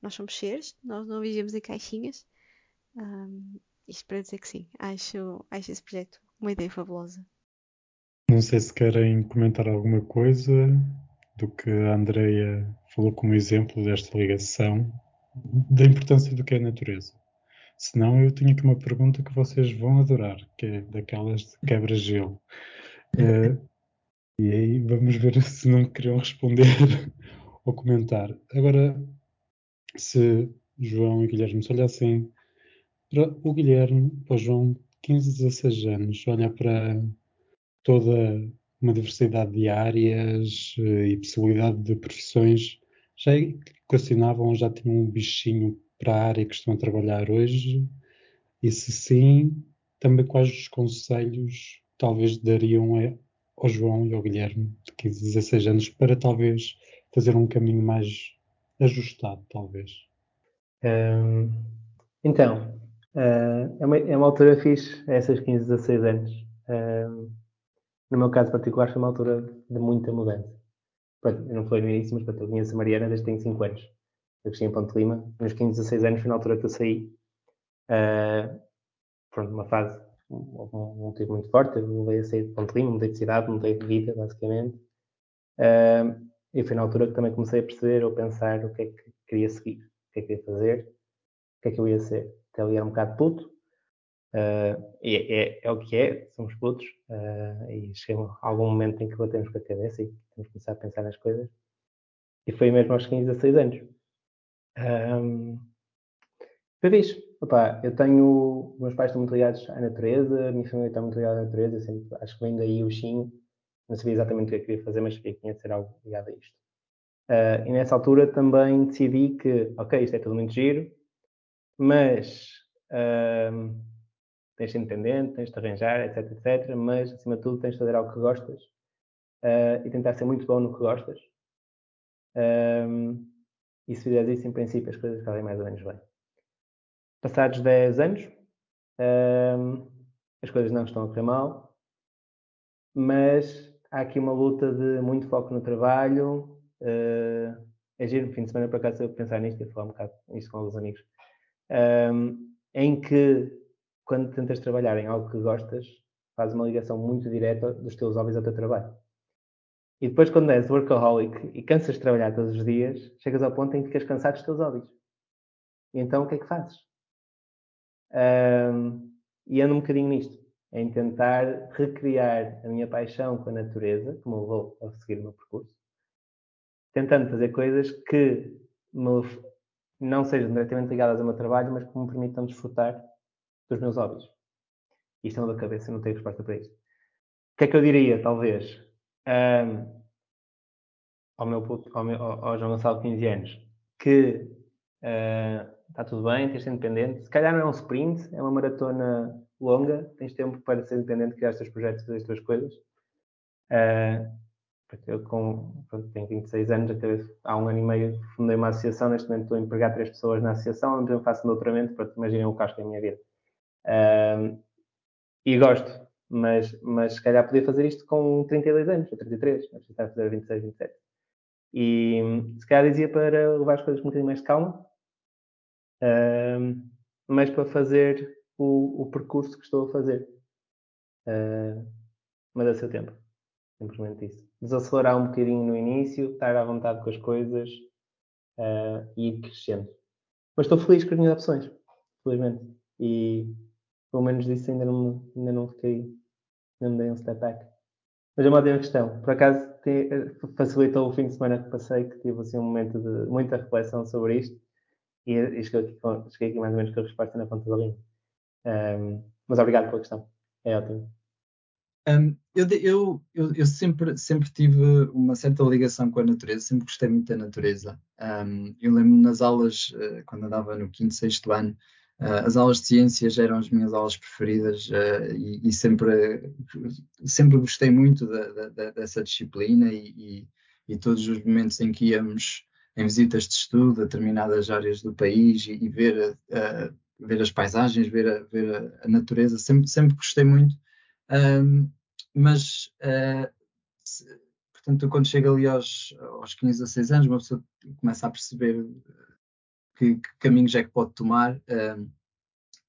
[SPEAKER 5] Nós somos seres, nós não vivemos em caixinhas. Um, isto para dizer que sim, acho, acho esse projeto uma ideia fabulosa.
[SPEAKER 1] Não sei se querem comentar alguma coisa do que a Andrea falou como exemplo desta ligação, da importância do que é a natureza. Senão eu tenho aqui uma pergunta que vocês vão adorar, que é daquelas de quebra-gelo. Uh, e aí vamos ver se não queriam responder ou comentar. Agora, se João e Guilherme se olhassem para o Guilherme, para o João, 15, 16 anos, olhar para toda uma diversidade de áreas eh, e possibilidade de profissões, já equacionavam, já tinham um bichinho para a área que estão a trabalhar hoje? E se sim, também quais os conselhos talvez dariam ao João e ao Guilherme, de 15, 16 anos, para talvez fazer um caminho mais ajustado, talvez?
[SPEAKER 4] Um, então, uh, é, uma, é uma altura fixe, essas 15, 16 anos. Um, no meu caso particular, foi uma altura de muita mudança. Pronto, eu não falei no início, mas pronto, eu conheço a Mariana desde que tenho 5 anos. Eu cresci em Ponte Lima. Nos 15, 16 anos foi na altura que eu saí. Uh, pronto, uma fase, um, um muito forte. Eu mudei a sair de Ponte Lima, mudei de cidade, mudei de vida, basicamente. Uh, e foi na altura que também comecei a perceber ou pensar o que é que queria seguir, o que é que queria fazer, o que é que eu ia ser. Até ali era um bocado puto, Uh, é, é, é, o que é, somos putos, uh, e chega algum momento em que batemos com a cabeça e temos que começar a pensar nas coisas. E foi mesmo aos 15, 16 anos. Um, fixe. Opa, eu tenho. Meus pais estão muito ligados à natureza, a minha família está muito ligada à natureza, sempre, acho que vem daí o chinho. Não sabia exatamente o que eu queria fazer, mas sabia que tinha de ser algo ligado a isto. Uh, e nessa altura também decidi que, ok, isto é tudo muito giro, mas uh, tens de independente, tens de arranjar, etc, etc, mas acima de tudo tens de fazer algo que gostas uh, e tentar ser muito bom no que gostas. Um, e se fizeres isso, em princípio, as coisas correm mais ou menos bem. Passados 10 anos, um, as coisas não estão a correr mal, mas há aqui uma luta de muito foco no trabalho. Uh, é giro, no fim de semana, por acaso, eu pensar nisto e falar um bocado nisto com alguns amigos. Um, em que quando tentas trabalhar em algo que gostas, faz uma ligação muito direta dos teus hobbies ao teu trabalho. E depois, quando és workaholic e cansas de trabalhar todos os dias, chegas ao ponto em que ficas cansado dos teus hobbies. E então, o que é que fazes? Um, e ando um bocadinho nisto, em tentar recriar a minha paixão com a natureza, como eu vou a seguir o meu percurso, tentando fazer coisas que me, não sejam diretamente ligadas ao meu trabalho, mas que me permitam desfrutar dos meus hobbies. Isto é uma da cabeça, não tenho resposta para isto. O que é que eu diria, talvez, um, ao, meu, ao, meu, ao João Gonçalo de 15 anos, que uh, está tudo bem, tens de ser independente. Se calhar não é um sprint, é uma maratona longa, tens tempo para ser independente, criar os teus projetos, fazer as tuas coisas. Uh, eu com, pronto, tenho 26 anos, há um ano e meio fundei uma associação, neste momento estou a empregar três pessoas na associação, onde eu faço um doutoramento, para imaginem o caso da minha vida. E gosto, mas, mas se calhar podia fazer isto com 32 anos, ou 33, mas precisava fazer 26, 27. E se calhar dizia para levar as coisas com um bocadinho mais de calma, mas para fazer o, o, percurso que estou a fazer. Uh, mas a seu tempo. Simplesmente isso. Desacelerar um bocadinho no início, estar à vontade com as coisas uh, e ir crescendo. Mas estou feliz com as minhas opções, felizmente. E pelo menos disso ainda não, ainda não fiquei, não me dei um step back. Mas é uma ótima questão. Por acaso te, facilitou o fim de semana que passei, que tive assim um momento de muita reflexão sobre isto e, e cheguei, aqui, cheguei aqui mais ou menos com a resposta na ponta da linha. Um, mas obrigado pela questão. É ótimo.
[SPEAKER 3] Um, eu, eu, eu, eu, sempre, sempre tive uma certa ligação com a natureza, sempre gostei muito da natureza. Um, eu lembro nas aulas, uh, quando andava no quinto, sexto ano, as aulas de ciências eram as minhas aulas preferidas uh, e, e, sempre, sempre gostei muito da, da, dessa disciplina e, e, e, todos os momentos em que íamos em visitas de estudo a determinadas áreas do país e, ver, ver as paisagens, ver a, ver a, natureza, sempre, sempre gostei muito. Um, mas, uh, se, portanto, quando chega ali aos, aos 15 a 6 anos, uma pessoa começa a perceber que, que caminhos é que pode tomar. Um,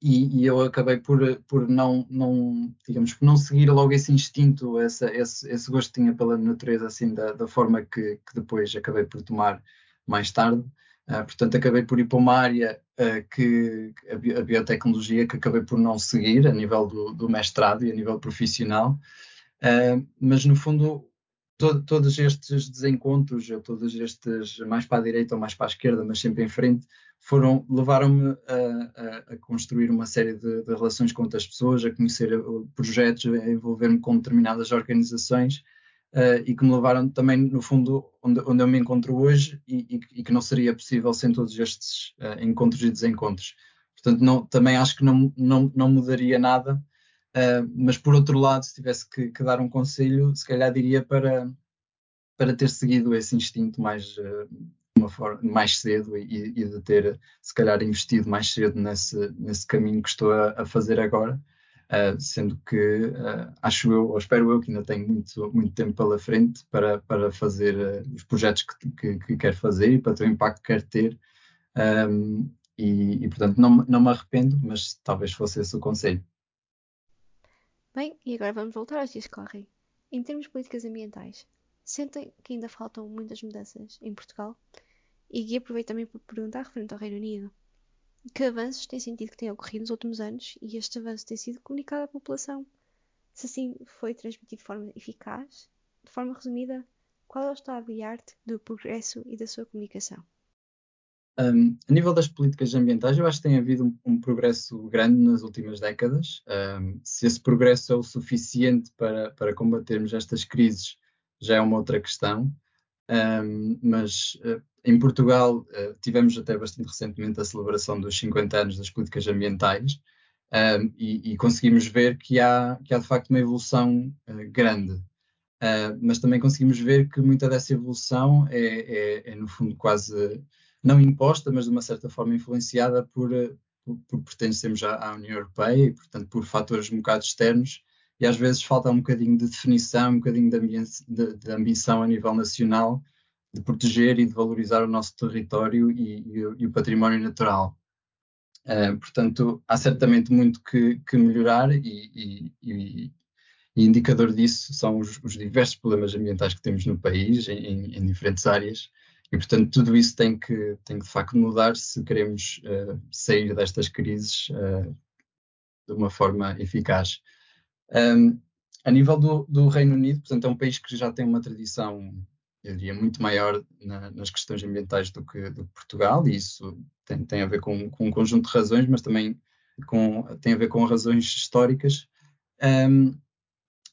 [SPEAKER 3] e, e, eu acabei por, por não, não, digamos, por não seguir logo esse instinto, essa, esse, esse gosto que tinha pela natureza, assim, da, da forma que, que depois acabei por tomar mais tarde. Uh, portanto, acabei por ir para uma área uh, que a, biotecnologia que acabei por não seguir a nível do, do mestrado e a nível profissional, uh, mas no fundo to, todos estes desencontros, todos estes mais para a direita ou mais para a esquerda, mas sempre em frente, foram levaram-me a, a, a, construir uma série de, de, relações com outras pessoas, a conhecer projetos, a envolver-me com determinadas organizações uh, e que me levaram também, no fundo, onde, onde eu me encontro hoje e, e, e, que não seria possível sem todos estes uh, encontros e desencontros. Portanto, não, também acho que não, não, não mudaria nada, uh, mas por outro lado, se tivesse que, que, dar um conselho, se calhar diria para, para ter seguido esse instinto mais, uma forma, mais cedo e, e, de ter, se calhar, investido mais cedo nesse, nesse caminho que estou a, a fazer agora. Uh, sendo que uh, acho eu, ou espero eu, que ainda tenho muito, muito tempo pela frente para, para fazer uh, os projetos que, que, que, quero fazer e para ter o impacto que quero ter. Um, e, e, portanto, não, não me arrependo, mas talvez fosse esse o conselho.
[SPEAKER 5] Bem, e agora vamos voltar aos dias que correm. Em termos de políticas ambientais, sentem que ainda faltam muitas mudanças em Portugal? E aproveito também para perguntar referente ao Reino Unido que avanços tem sentido que têm ocorrido nos últimos anos e este avanço tem sido comunicado à população? Se assim foi transmitido de forma eficaz, de forma resumida, qual é o estado de arte do progresso e da sua comunicação?
[SPEAKER 3] Um, a nível das políticas ambientais, eu acho que tem havido um, um progresso grande nas últimas décadas. Um, se esse progresso é o suficiente para, para combatermos estas crises, já é uma outra questão. mas uh, em Portugal, uh, tivemos até bastante recentemente a celebração dos 50 anos das políticas ambientais e, e, conseguimos ver que há, que há de facto uma evolução uh, grande. Uh, mas também conseguimos ver que muita dessa evolução é, é, é, no fundo, quase não imposta, mas de uma certa forma influenciada por, por, por pertencermos à, à, União Europeia e, portanto, por fatores um bocado externos. E às vezes falta um bocadinho de definição, um bocadinho de, de, de ambição a nível nacional de proteger e de valorizar o nosso território e, e, e o património natural. Uh, portanto, há certamente muito que, que melhorar e, E indicador disso são os, os diversos problemas ambientais que temos no país, em, em, diferentes áreas, e portanto tudo isso tem que, tem que de facto mudar se queremos uh, sair destas crises uh, de uma forma eficaz. Um, a nível do, do, Reino Unido, portanto, é um país que já tem uma tradição, eu diria, muito maior na, nas questões ambientais do que, do Portugal, e isso tem, tem a ver com, com, um conjunto de razões, mas também com, tem a ver com razões históricas. Um,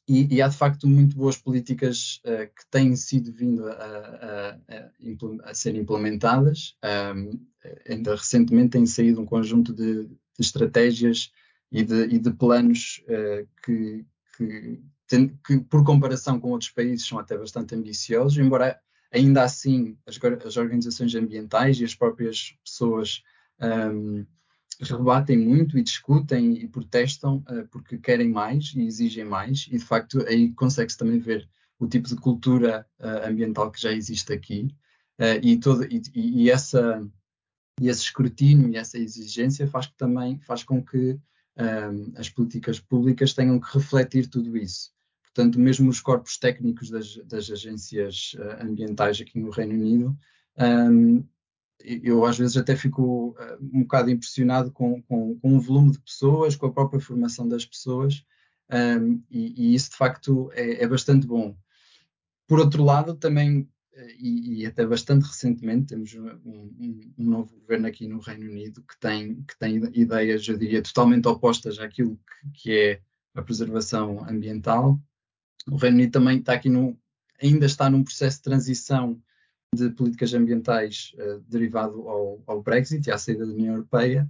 [SPEAKER 3] e, e, há de facto muito boas políticas uh, que têm sido vindo a, a, a, a ser implementadas. Um, ainda recentemente tem saído um conjunto de, de estratégias e de, e de planos uh, que, que, tem, que, por comparação com outros países, são até bastante ambiciosos, embora ainda assim as, as organizações ambientais e as próprias pessoas um, rebatem muito e discutem e protestam uh, porque querem mais e exigem mais, e de facto aí consegue-se também ver o tipo de cultura uh, ambiental que já existe aqui uh, e, todo, e, e, essa, e esse escrutínio e essa exigência faz, que também, faz com que um, as políticas públicas tenham que refletir tudo isso. Portanto, mesmo os corpos técnicos das, das agências ambientais aqui no Reino Unido, um, eu às vezes até fico uh, um bocado impressionado com, com, com, o volume de pessoas, com a própria formação das pessoas, um, e, e, isso de facto é, é, bastante bom. Por outro lado, também e, e, até bastante recentemente temos um, um, um, novo governo aqui no Reino Unido que tem, que tem ideias, eu diria, totalmente opostas àquilo que, que é a preservação ambiental. O Reino Unido também está aqui no, ainda está num processo de transição de políticas ambientais uh, derivado ao, ao, Brexit e à saída da União Europeia.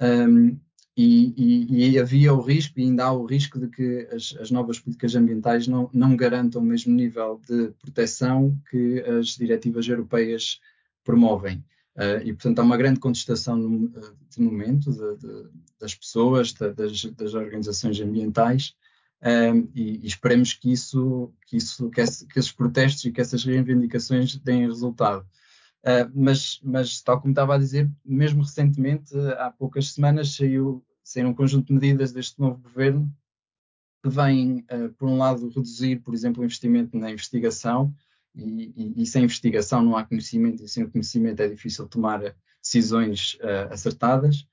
[SPEAKER 3] Um, e, e, e, havia o risco, e ainda há o risco, de que as, as, novas políticas ambientais não, não garantam o mesmo nível de proteção que as diretivas europeias promovem. Uh, e, portanto, há uma grande contestação no, de momento de, de, das pessoas, de, das, das, organizações ambientais, um, e, e, esperemos que isso, que, isso que, esse, que esses protestos e que essas reivindicações deem resultado. Uh, mas, mas, tal como estava a dizer, mesmo recentemente, há poucas semanas, saiu ser um conjunto de medidas deste novo governo que vêm, uh, por um lado, reduzir, por exemplo, o investimento na investigação, e, e, e, sem investigação não há conhecimento, e sem conhecimento é difícil tomar decisões uh, acertadas,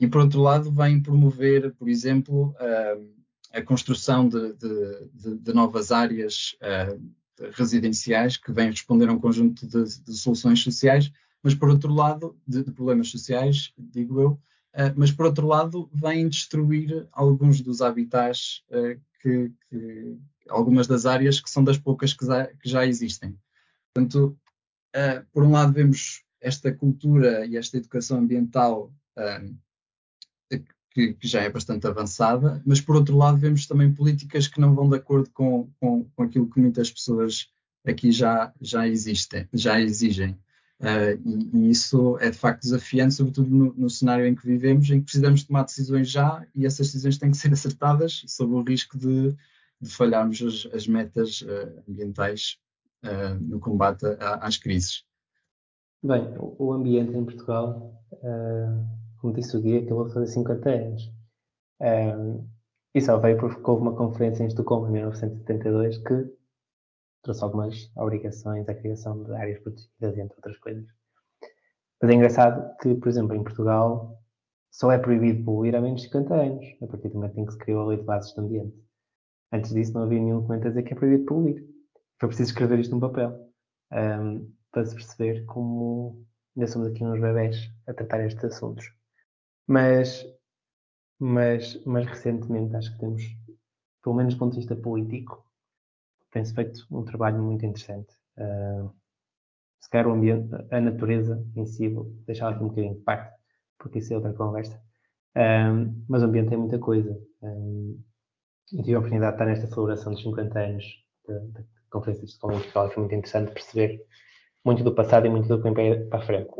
[SPEAKER 3] e por outro lado, vêm promover, por exemplo, uh, a construção de, de, de, de novas áreas residenciais que vêm responder a um conjunto de, soluções sociais, mas por outro lado, de, problemas sociais, digo eu, Uh, mas por outro lado vêm destruir alguns dos habitats uh, que, que, algumas das áreas que são das poucas que já, que já existem. Portanto, uh, por um lado vemos esta cultura e esta educação ambiental que, que, já é bastante avançada, mas por outro lado vemos também políticas que não vão de acordo com, com, com aquilo que muitas pessoas aqui já, já existem, já exigem. Uh, e, e, isso é de facto desafiante, sobretudo no, no, cenário em que vivemos, em que precisamos tomar decisões já e essas decisões têm que ser acertadas sob o risco de, de falharmos as, as metas uh, ambientais uh, no combate a, às crises.
[SPEAKER 4] Bem, o ambiente em Portugal, como disse o Guia, acabou de fazer 50 anos. e só veio porque houve uma conferência em Estocolmo em 1972 que trouxe algumas obrigações, a criação de áreas protegidas, entre outras coisas. Mas é engraçado que, por exemplo, em Portugal só é proibido poluir há menos de 50 anos, a partir do momento em que se criou a Lei de Bases do Ambiente. Antes disso não havia nenhum documento a dizer que é proibido poluir. Foi preciso escrever isto num papel um, para se perceber como ainda somos aqui uns bebés a tratar estes assuntos. Mas, mas, mas recentemente acho que temos, pelo menos do ponto de vista político, tem-se feito um trabalho muito interessante. Uh, se calhar o ambiente, a natureza em si, vou deixar aqui um bocadinho de parte, porque isso é outra conversa. Um, mas o ambiente é muita coisa. Um, eu tive a oportunidade de estar nesta celebração dos 50 anos da Conferência de Estocolmo Portugal. Foi muito interessante perceber muito do passado e muito do que vem para a frente.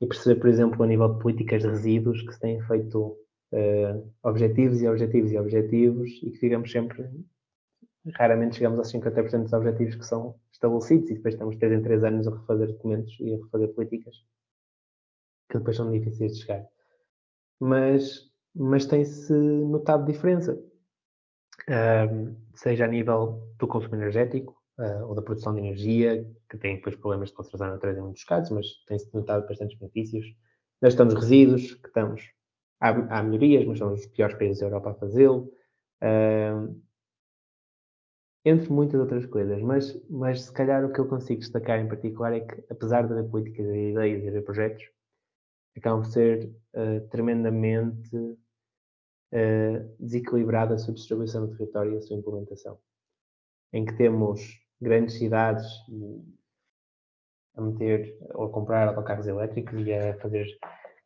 [SPEAKER 4] E perceber, por exemplo, a nível de políticas de resíduos, que se têm feito uh, objetivos e objetivos e objetivos e que ficamos sempre raramente chegamos aos 50% dos objetivos que são estabelecidos e depois estamos 3 em 3 anos a refazer documentos e a refazer políticas que depois são difíceis de chegar. Mas, mas tem-se notado diferença. um, seja a nível do consumo energético uh, ou da produção de energia, que tem depois problemas de conservação da natureza em muitos casos, mas tem-se notado bastantes benefícios. Na gestão dos resíduos, que estamos, há, há melhorias, mas somos os piores países da Europa a fazê-lo. Uh, entre muitas outras coisas, mas, mas se calhar o que eu consigo destacar em particular é que, apesar de haver políticas e ideias e haver projetos, acabam por ser uh, tremendamente uh, desequilibrada a sua distribuição no território e a sua implementação. Em que temos grandes cidades a meter ou a comprar autocarros elétricos e a fazer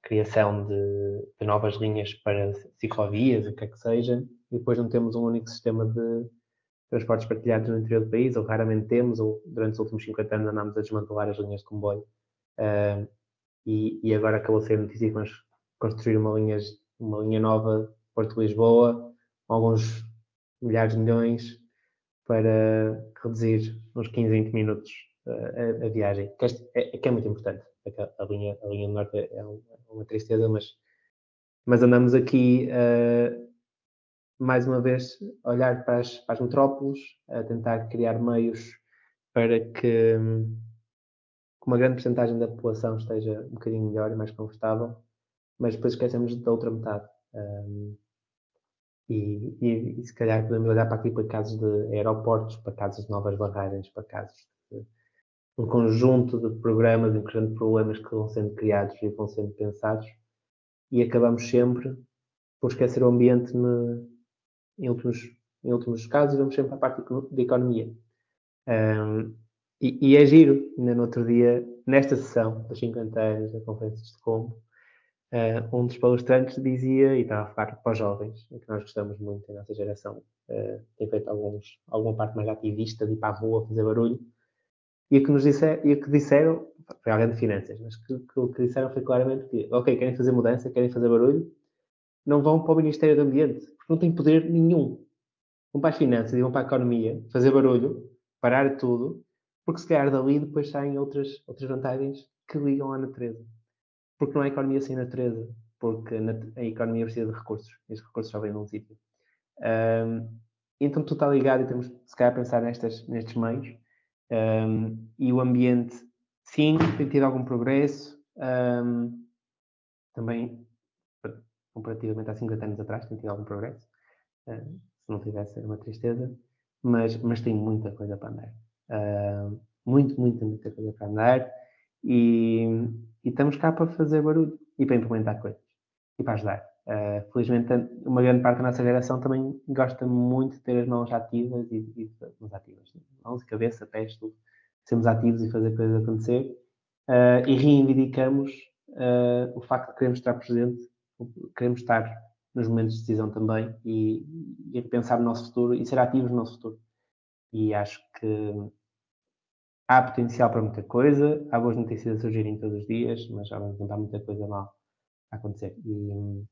[SPEAKER 4] criação de, de novas linhas para ciclovias, o que é que seja, e depois não temos um único sistema de transportes partilhados no interior do país, ou raramente temos, ou durante os últimos 50 anos andámos a desmantelar as linhas de comboio. Uh, e, e, agora acabou de ser notícia que construir uma linha, uma linha nova Porto-Lisboa, alguns milhares de milhões, para reduzir uns 15, 20 minutos a, a, viagem. Que, é, que é muito importante. A, a, linha, a linha do Norte é, é uma tristeza, mas, mas andamos aqui uh, mais uma vez, olhar para as, para as metrópoles, a tentar criar meios para que, uma grande porcentagem da população esteja um bocadinho melhor e mais confortável, mas depois esquecemos da outra metade. Um, e, e, e, se calhar podemos olhar para aqui para casos de aeroportos, para casos de novas barragens, para casos um conjunto de programas, um conjunto de problemas que vão sendo criados e vão sendo pensados e acabamos sempre por esquecer o ambiente no, em últimos, em últimos casos, vamos sempre a parte de economia. Um, e, e, é giro, ainda no outro dia, nesta sessão dos 50 anos da Conferência de Estocolmo, uh, um dos palestrantes dizia, e estava a falar para os jovens, que nós gostamos muito, a nossa geração uh, tem feito alguns, alguma parte mais ativista de ir para a rua fazer barulho, e o que nos disser, e que disseram, foi alguém de finanças, mas que, que, o que disseram foi claramente que, ok, querem fazer mudança, querem fazer barulho, não vão para o Ministério do Ambiente, porque não têm poder nenhum. Vão para as finanças e vão para a economia, fazer barulho, parar tudo, porque se calhar dali depois saem outras, outras vantagens que ligam à natureza. Porque não há economia sem natureza, porque a economia precisa de recursos, e os recursos só vêm de um sítio. Um, então tudo está ligado e temos se calhar a pensar nestas, nestes meios. Um, e o ambiente, sim, tem tido algum progresso. Um, também comparativamente há 50 anos atrás, tem tido algum progresso. Se não tivesse, era uma tristeza. Mas, mas tem muita coisa para andar. Muito, muita, muita coisa para andar. E, e, estamos cá para fazer barulho e para implementar coisas e para ajudar. Uh, felizmente, uma grande parte da nossa geração também gosta muito de ter as mãos ativas e, e mãos ativas, mãos, cabeça, pés, tudo. Sermos ativos e fazer coisas acontecer. Uh, e reivindicamos uh, o facto de queremos estar presente queremos estar nos momentos de decisão também e, e no nosso futuro e ser ativos no nosso futuro. E acho que há potencial para muita coisa, há boas notícias a surgirem todos os dias, mas ao mesmo tempo há muita coisa mal a acontecer. E,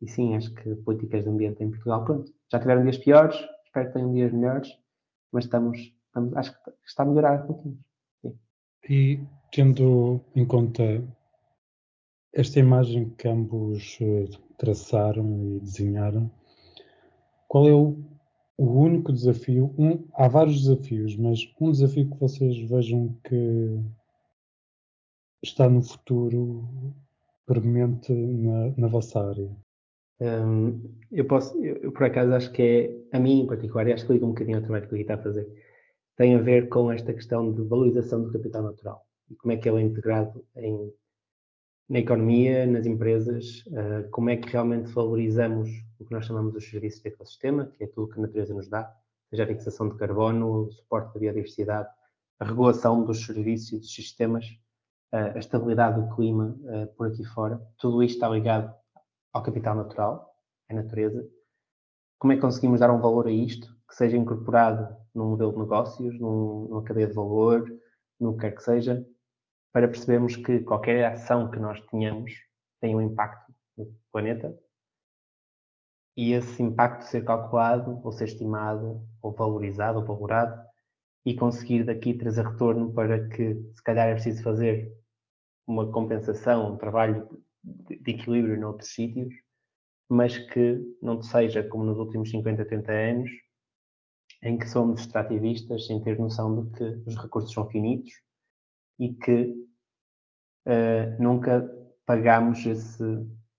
[SPEAKER 4] e sim, acho que políticas de ambiente em Portugal, pronto, já tiveram dias piores, espero que tenham dias melhores, mas estamos, estamos acho que está a melhorar um pouquinho. Sim.
[SPEAKER 1] E tendo em conta esta imagem que ambos eh, traçaram e desenharam, qual é o, o único desafio? Um, há vários desafios, mas um desafio que vocês vejam que está no futuro premente na, na vossa área?
[SPEAKER 4] Um, eu posso, eu, por acaso acho que é, a mim em particular, e acho que liga um bocadinho ao trabalho que o está a fazer, tem a ver com esta questão de valorização do capital natural e como é que ele é integrado em na economia, nas empresas, uh, como é que realmente valorizamos o que nós chamamos dos serviços de ecossistema, que é tudo que a natureza nos dá, seja a fixação de carbono, o suporte da biodiversidade, a regulação dos serviços e dos sistemas, uh, a estabilidade do clima uh, por aqui fora. Tudo isto está ligado ao capital natural, à natureza. Como é que conseguimos dar um valor a isto, que seja incorporado num modelo de negócios, num, numa cadeia de valor, no que quer que seja, para percebermos que qualquer ação que nós tenhamos tem um impacto no planeta e esse impacto ser calculado, ou ser estimado, ou valorizado, ou valorado e conseguir daqui trazer retorno para que, se calhar, é preciso fazer uma compensação, um trabalho de equilíbrio noutros sítios, mas que não seja como nos últimos 50, 80 anos, em que somos extrativistas sem ter noção de que os recursos são finitos e que uh, nunca pagamos esse,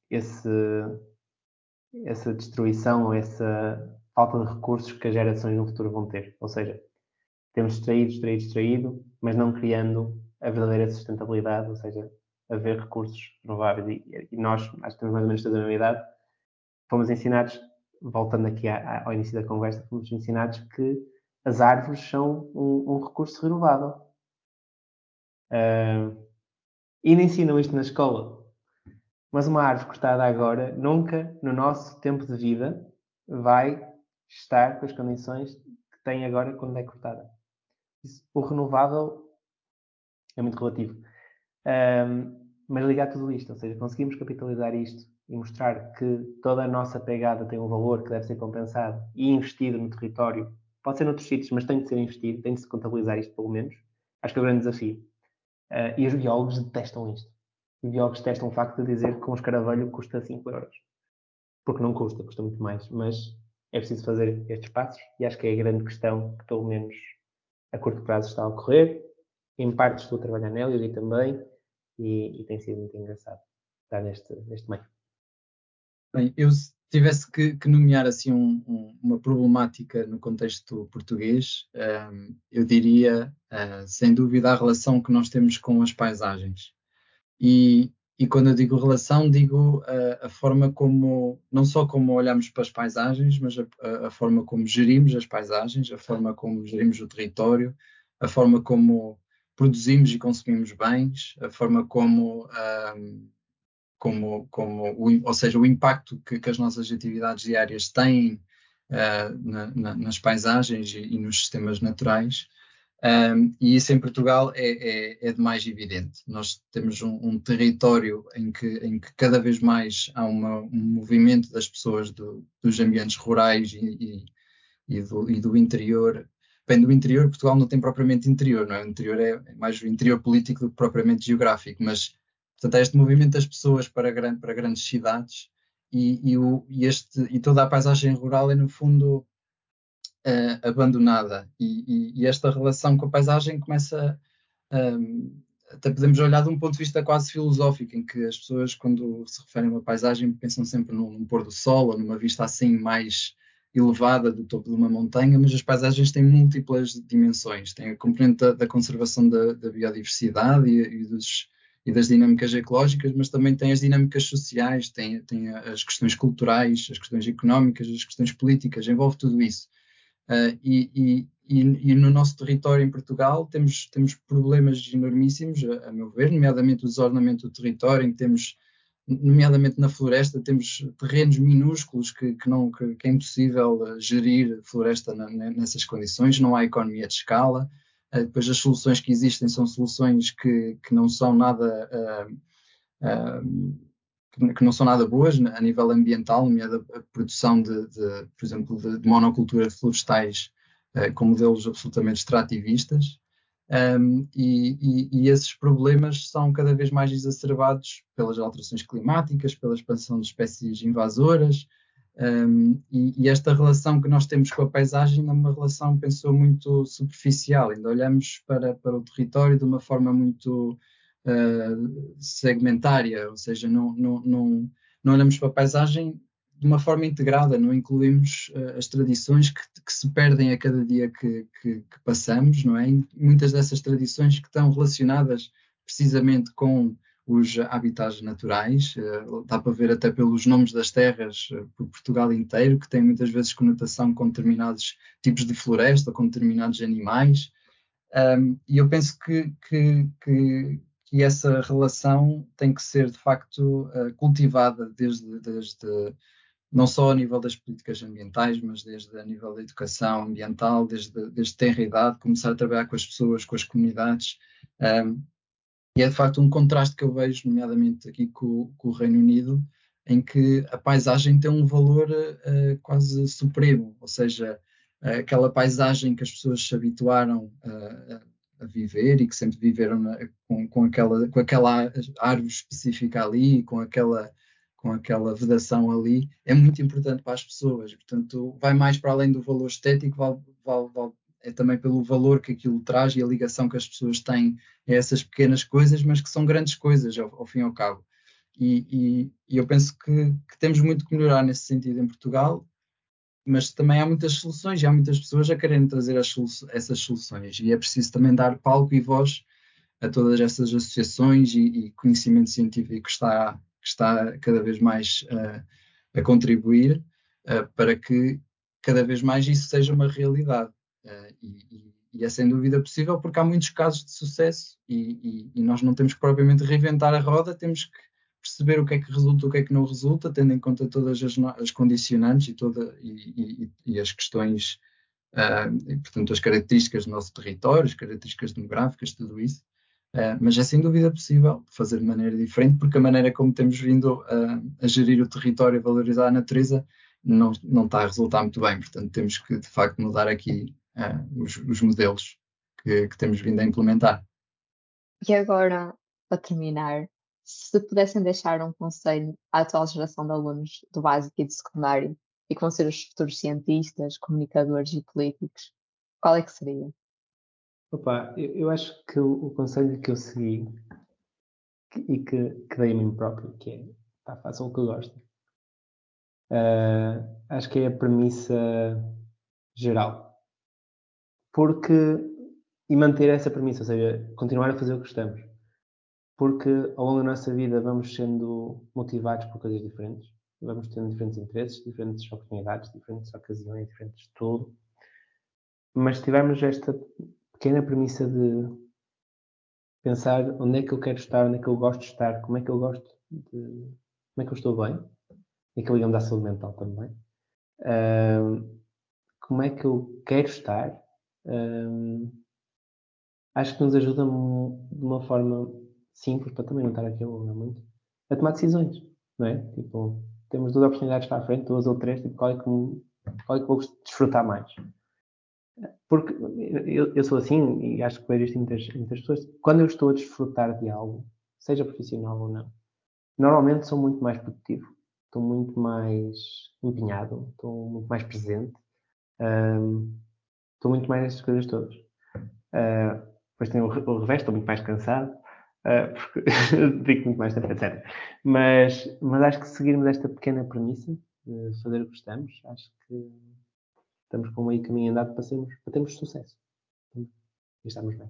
[SPEAKER 4] esse, essa destruição ou essa falta de recursos que as gerações no futuro vão ter. Ou seja, temos extraído, extraído, extraído, mas não criando a verdadeira sustentabilidade, ou seja, haver recursos renováveis. E, nós, acho que temos mais ou menos toda a idade, fomos ensinados, voltando aqui ao início da conversa, fomos ensinados que as árvores são um, um recurso renovável. Uh, e nem ensinam isto na escola. Mas uma árvore cortada agora, nunca no nosso tempo de vida, vai estar com as condições que tem agora quando é cortada. O renovável é muito relativo. Um, mas ligar tudo isto, ou seja, conseguimos capitalizar isto e mostrar que toda a nossa pegada tem um valor que deve ser compensado e investido no território, pode ser noutros sítios, mas tem de ser investido, tem de se contabilizar isto pelo menos. Acho que é o grande desafio. Uh, e os biólogos detestam isto. Os biólogos detestam o facto de dizer que um escaravelho custa 5 euros. Porque não custa, custa muito mais. Mas é preciso fazer estes passos e acho que é a grande questão que, pelo menos a curto prazo, está a ocorrer. Em parte estou a trabalhar nela e também, e, e, tem sido muito engraçado estar neste, neste meio.
[SPEAKER 3] Bem, eu se tivesse que, que nomear assim um, um, uma problemática no contexto português, um, eu diria, uh, sem dúvida, a relação que nós temos com as paisagens. E, e quando eu digo relação, digo uh, a forma como, não só como olhamos para as paisagens, mas a, a, forma como gerimos as paisagens, a forma como gerimos o território, a forma como produzimos e consumimos bens, a forma como como, como o, ou seja, o impacto que, que, as nossas atividades diárias têm uh, na, na, nas paisagens e, e, nos sistemas naturais. Um, e isso em Portugal é, é, é de mais evidente. Nós temos um, um, território em que, em que cada vez mais há uma, um movimento das pessoas do, dos ambientes rurais e, e, e, do, e do interior. Bem, do interior, Portugal não tem propriamente interior, não é? O interior é mais o interior político do que propriamente geográfico, mas Portanto, há este movimento das pessoas para, grande, para grandes cidades e, e, o, e, este, e toda a paisagem rural é, no fundo, uh, abandonada. E, e, esta relação com a paisagem começa. Um, até podemos olhar de um ponto de vista quase filosófico, em que as pessoas, quando se referem a uma paisagem, pensam sempre num, num pôr do sol ou numa vista assim mais elevada do topo de uma montanha, mas as paisagens têm múltiplas dimensões. Tem a componente da, da conservação da, da biodiversidade e, e dos, e das dinâmicas ecológicas, mas também tem as dinâmicas sociais, tem, tem as questões culturais, as questões económicas, as questões políticas, envolve tudo isso. Uh, e, e, e, no nosso território em Portugal temos, temos problemas enormíssimos, a, a, meu ver, nomeadamente o desornamento do território, em que temos, nomeadamente na floresta, temos terrenos minúsculos que, que, não, que, que é impossível gerir floresta na, nessas condições, não há economia de escala, eh, depois as soluções que existem são soluções que, que não são nada uh, uh, que não são nada boas a nível ambiental, nomeada a produção de, de por exemplo, de, de monoculturas florestais com modelos absolutamente extrativistas. Um, e, e, e, esses problemas são cada vez mais exacerbados pelas alterações climáticas, pela expansão de espécies invasoras, um, e, e, esta relação que nós temos com a paisagem é uma relação, pensou, muito superficial. Ainda olhamos para, para o território de uma forma muito uh, segmentária, ou seja, não, não, não, não, olhamos para a paisagem de uma forma integrada, não incluímos uh, as tradições que, que, se perdem a cada dia que, que, que passamos, não é? E muitas dessas tradições que estão relacionadas precisamente com os habitats naturais. Eh, dá para ver até pelos nomes das terras eh, por Portugal inteiro, que tem muitas vezes conotação com determinados tipos de floresta, com determinados animais. Um, e eu penso que, que, que, que, essa relação tem que ser, de facto, uh, cultivada desde, desde, não só a nível das políticas ambientais, mas desde a nível da educação ambiental, desde, desde tenra idade, começar a trabalhar com as pessoas, com as comunidades. Um, e é de facto um contraste que eu vejo, nomeadamente aqui com, com o Reino Unido, em que a paisagem tem um valor uh, quase supremo, ou seja, uh, aquela paisagem que as pessoas se habituaram uh, a viver e que sempre viveram na, com, com, aquela, com aquela árvore específica ali, com aquela com aquela vedação ali, é muito importante para as pessoas. Portanto, vai mais para além do valor estético, vai, vai, vai, é também pelo valor que aquilo traz e a ligação que as pessoas têm a essas pequenas coisas, mas que são grandes coisas ao, ao fim e ao cabo. E, e, e eu penso que, que, temos muito que melhorar nesse sentido em Portugal, mas também há muitas soluções e há muitas pessoas a quererem trazer solu essas soluções. E é preciso também dar palco e voz a todas essas associações e, e conhecimento científico que está, que está cada vez mais uh, a contribuir uh, para que cada vez mais isso seja uma realidade. Uh, e, e, é sem dúvida possível porque há muitos casos de sucesso e, e, nós não temos que propriamente reinventar a roda, temos que perceber o que é que resulta, o que é que não resulta, tendo em conta todas as, as condicionantes e, toda, e, e as questões, uh, e, portanto, as características do nosso território, as características demográficas, tudo isso. Uh, mas é sem dúvida possível fazer de maneira diferente, porque a maneira como temos vindo a, a gerir o território e valorizar a natureza não, não está a resultar muito bem. Portanto, temos que, de facto, mudar aqui uh, os, os, modelos que, que temos vindo a implementar.
[SPEAKER 2] E agora, para terminar, se pudessem deixar um conselho à atual geração de alunos do básico e do secundário e que vão ser os futuros cientistas, comunicadores e políticos, qual é que seria?
[SPEAKER 4] Opa, eu, eu acho que o, o, conselho que eu segui que, e que, que dei a mim próprio, que é pá, façam o que gostem. Uh, acho que é a premissa geral. Porque, e manter essa premissa, ou seja, continuar a fazer o que gostamos porque ao longo da nossa vida vamos sendo motivados por coisas diferentes, vamos tendo diferentes interesses, diferentes oportunidades, diferentes ocasiões, diferentes tudo. Mas se tivermos esta pequena premissa de pensar onde é que eu quero estar, onde é que eu gosto de estar, como é que eu gosto de. como é que eu estou bem, e que ligamos à saúde mental também. Como é que eu quero estar, acho que nos ajuda de uma forma simples, para também não estar aqui a alongar muito, a tomar decisões, não é? Tipo, temos duas oportunidades para a frente, duas ou três, tipo, qual é que, qual é que vou desfrutar mais? Porque eu, eu sou assim e acho que vejo isto em muitas, muitas pessoas. Quando eu estou a desfrutar de algo, seja profissional ou não, normalmente sou muito mais produtivo, estou muito mais empenhado, estou muito mais presente, um, estou muito mais nestas coisas todas. Uh, depois tenho o, reverso, estou muito mais cansado, uh, porque dedico muito mais tempo, etc. Mas, mas acho que seguirmos esta pequena premissa de fazer o que gostamos, acho que estamos com meio caminho andado para, sermos, para termos sucesso. E estamos bem.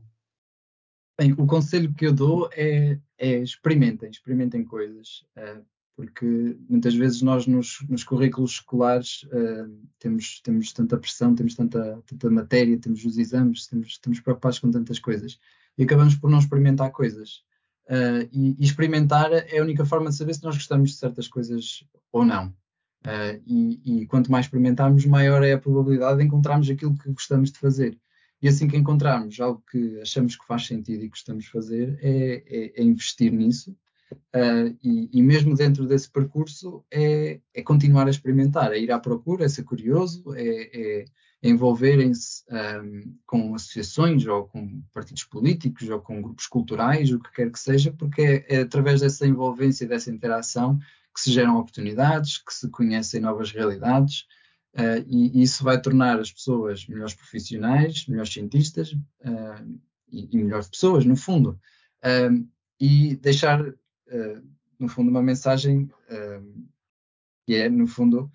[SPEAKER 3] Bem, o conselho que eu dou é, é experimentem, experimentem coisas, uh, porque muitas vezes nós nos, nos currículos escolares uh, temos, temos tanta pressão, temos tanta, tanta matéria, temos os exames, temos, estamos preocupados com tantas coisas e acabamos por não experimentar coisas. Uh, e, e, experimentar é a única forma de saber se nós gostamos de certas coisas ou não. Uh, e, e, quanto mais experimentarmos, maior é a probabilidade de encontrarmos aquilo que gostamos de fazer. E assim que encontrarmos algo que achamos que faz sentido e gostamos de fazer, é, é, é investir nisso. Uh, e, e, mesmo dentro desse percurso, é, é, continuar a experimentar, é ir à procura, é ser curioso, é, é envolverem-se um, com associações ou com partidos políticos ou com grupos culturais, o que quer que seja, porque é, é através dessa envolvência dessa interação que se geram oportunidades, que se conhecem novas realidades, uh, e, isso vai tornar as pessoas melhores profissionais, melhores cientistas uh, e, e, melhores pessoas, no fundo. Uh, e deixar, no fundo, uma mensagem que é, no fundo,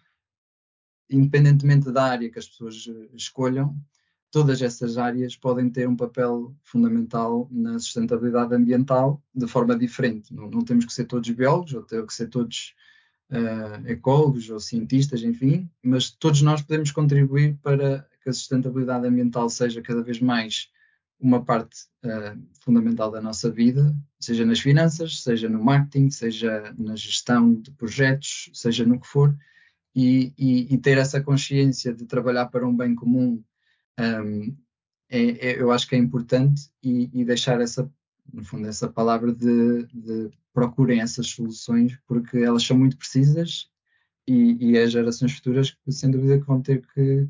[SPEAKER 3] independentemente da área que as pessoas eh, escolham, todas essas áreas podem ter um papel fundamental na sustentabilidade ambiental de forma diferente. Não, não temos que ser todos biólogos, ou ter que ser todos uh, ecólogos ou cientistas, enfim, mas todos nós podemos contribuir para que a sustentabilidade ambiental seja cada vez mais uma parte uh, fundamental da nossa vida, seja nas finanças, seja no marketing, seja na gestão de projetos, seja no que for e, e, e, ter essa consciência de trabalhar para um bem comum um, é, é, eu acho que é importante e, e, deixar essa, no fundo, essa palavra de, de, procurem essas soluções porque elas são muito precisas e, e as gerações futuras sem dúvida que vão ter que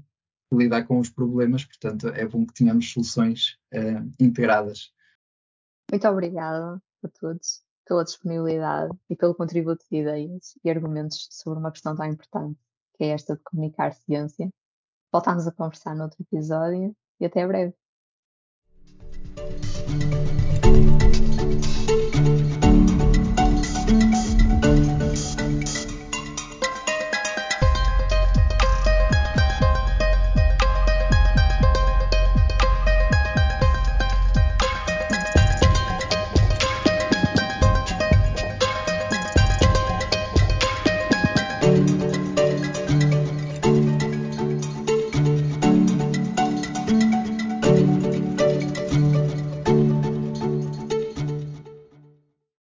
[SPEAKER 3] lidar com os problemas, portanto é bom que tenhamos soluções uh, integradas.
[SPEAKER 2] Muito obrigada a todos pela disponibilidade e pelo contributo de ideias e argumentos sobre uma questão tão importante, que é esta de comunicar ciência. Voltamos a conversar noutro episódio e até breve.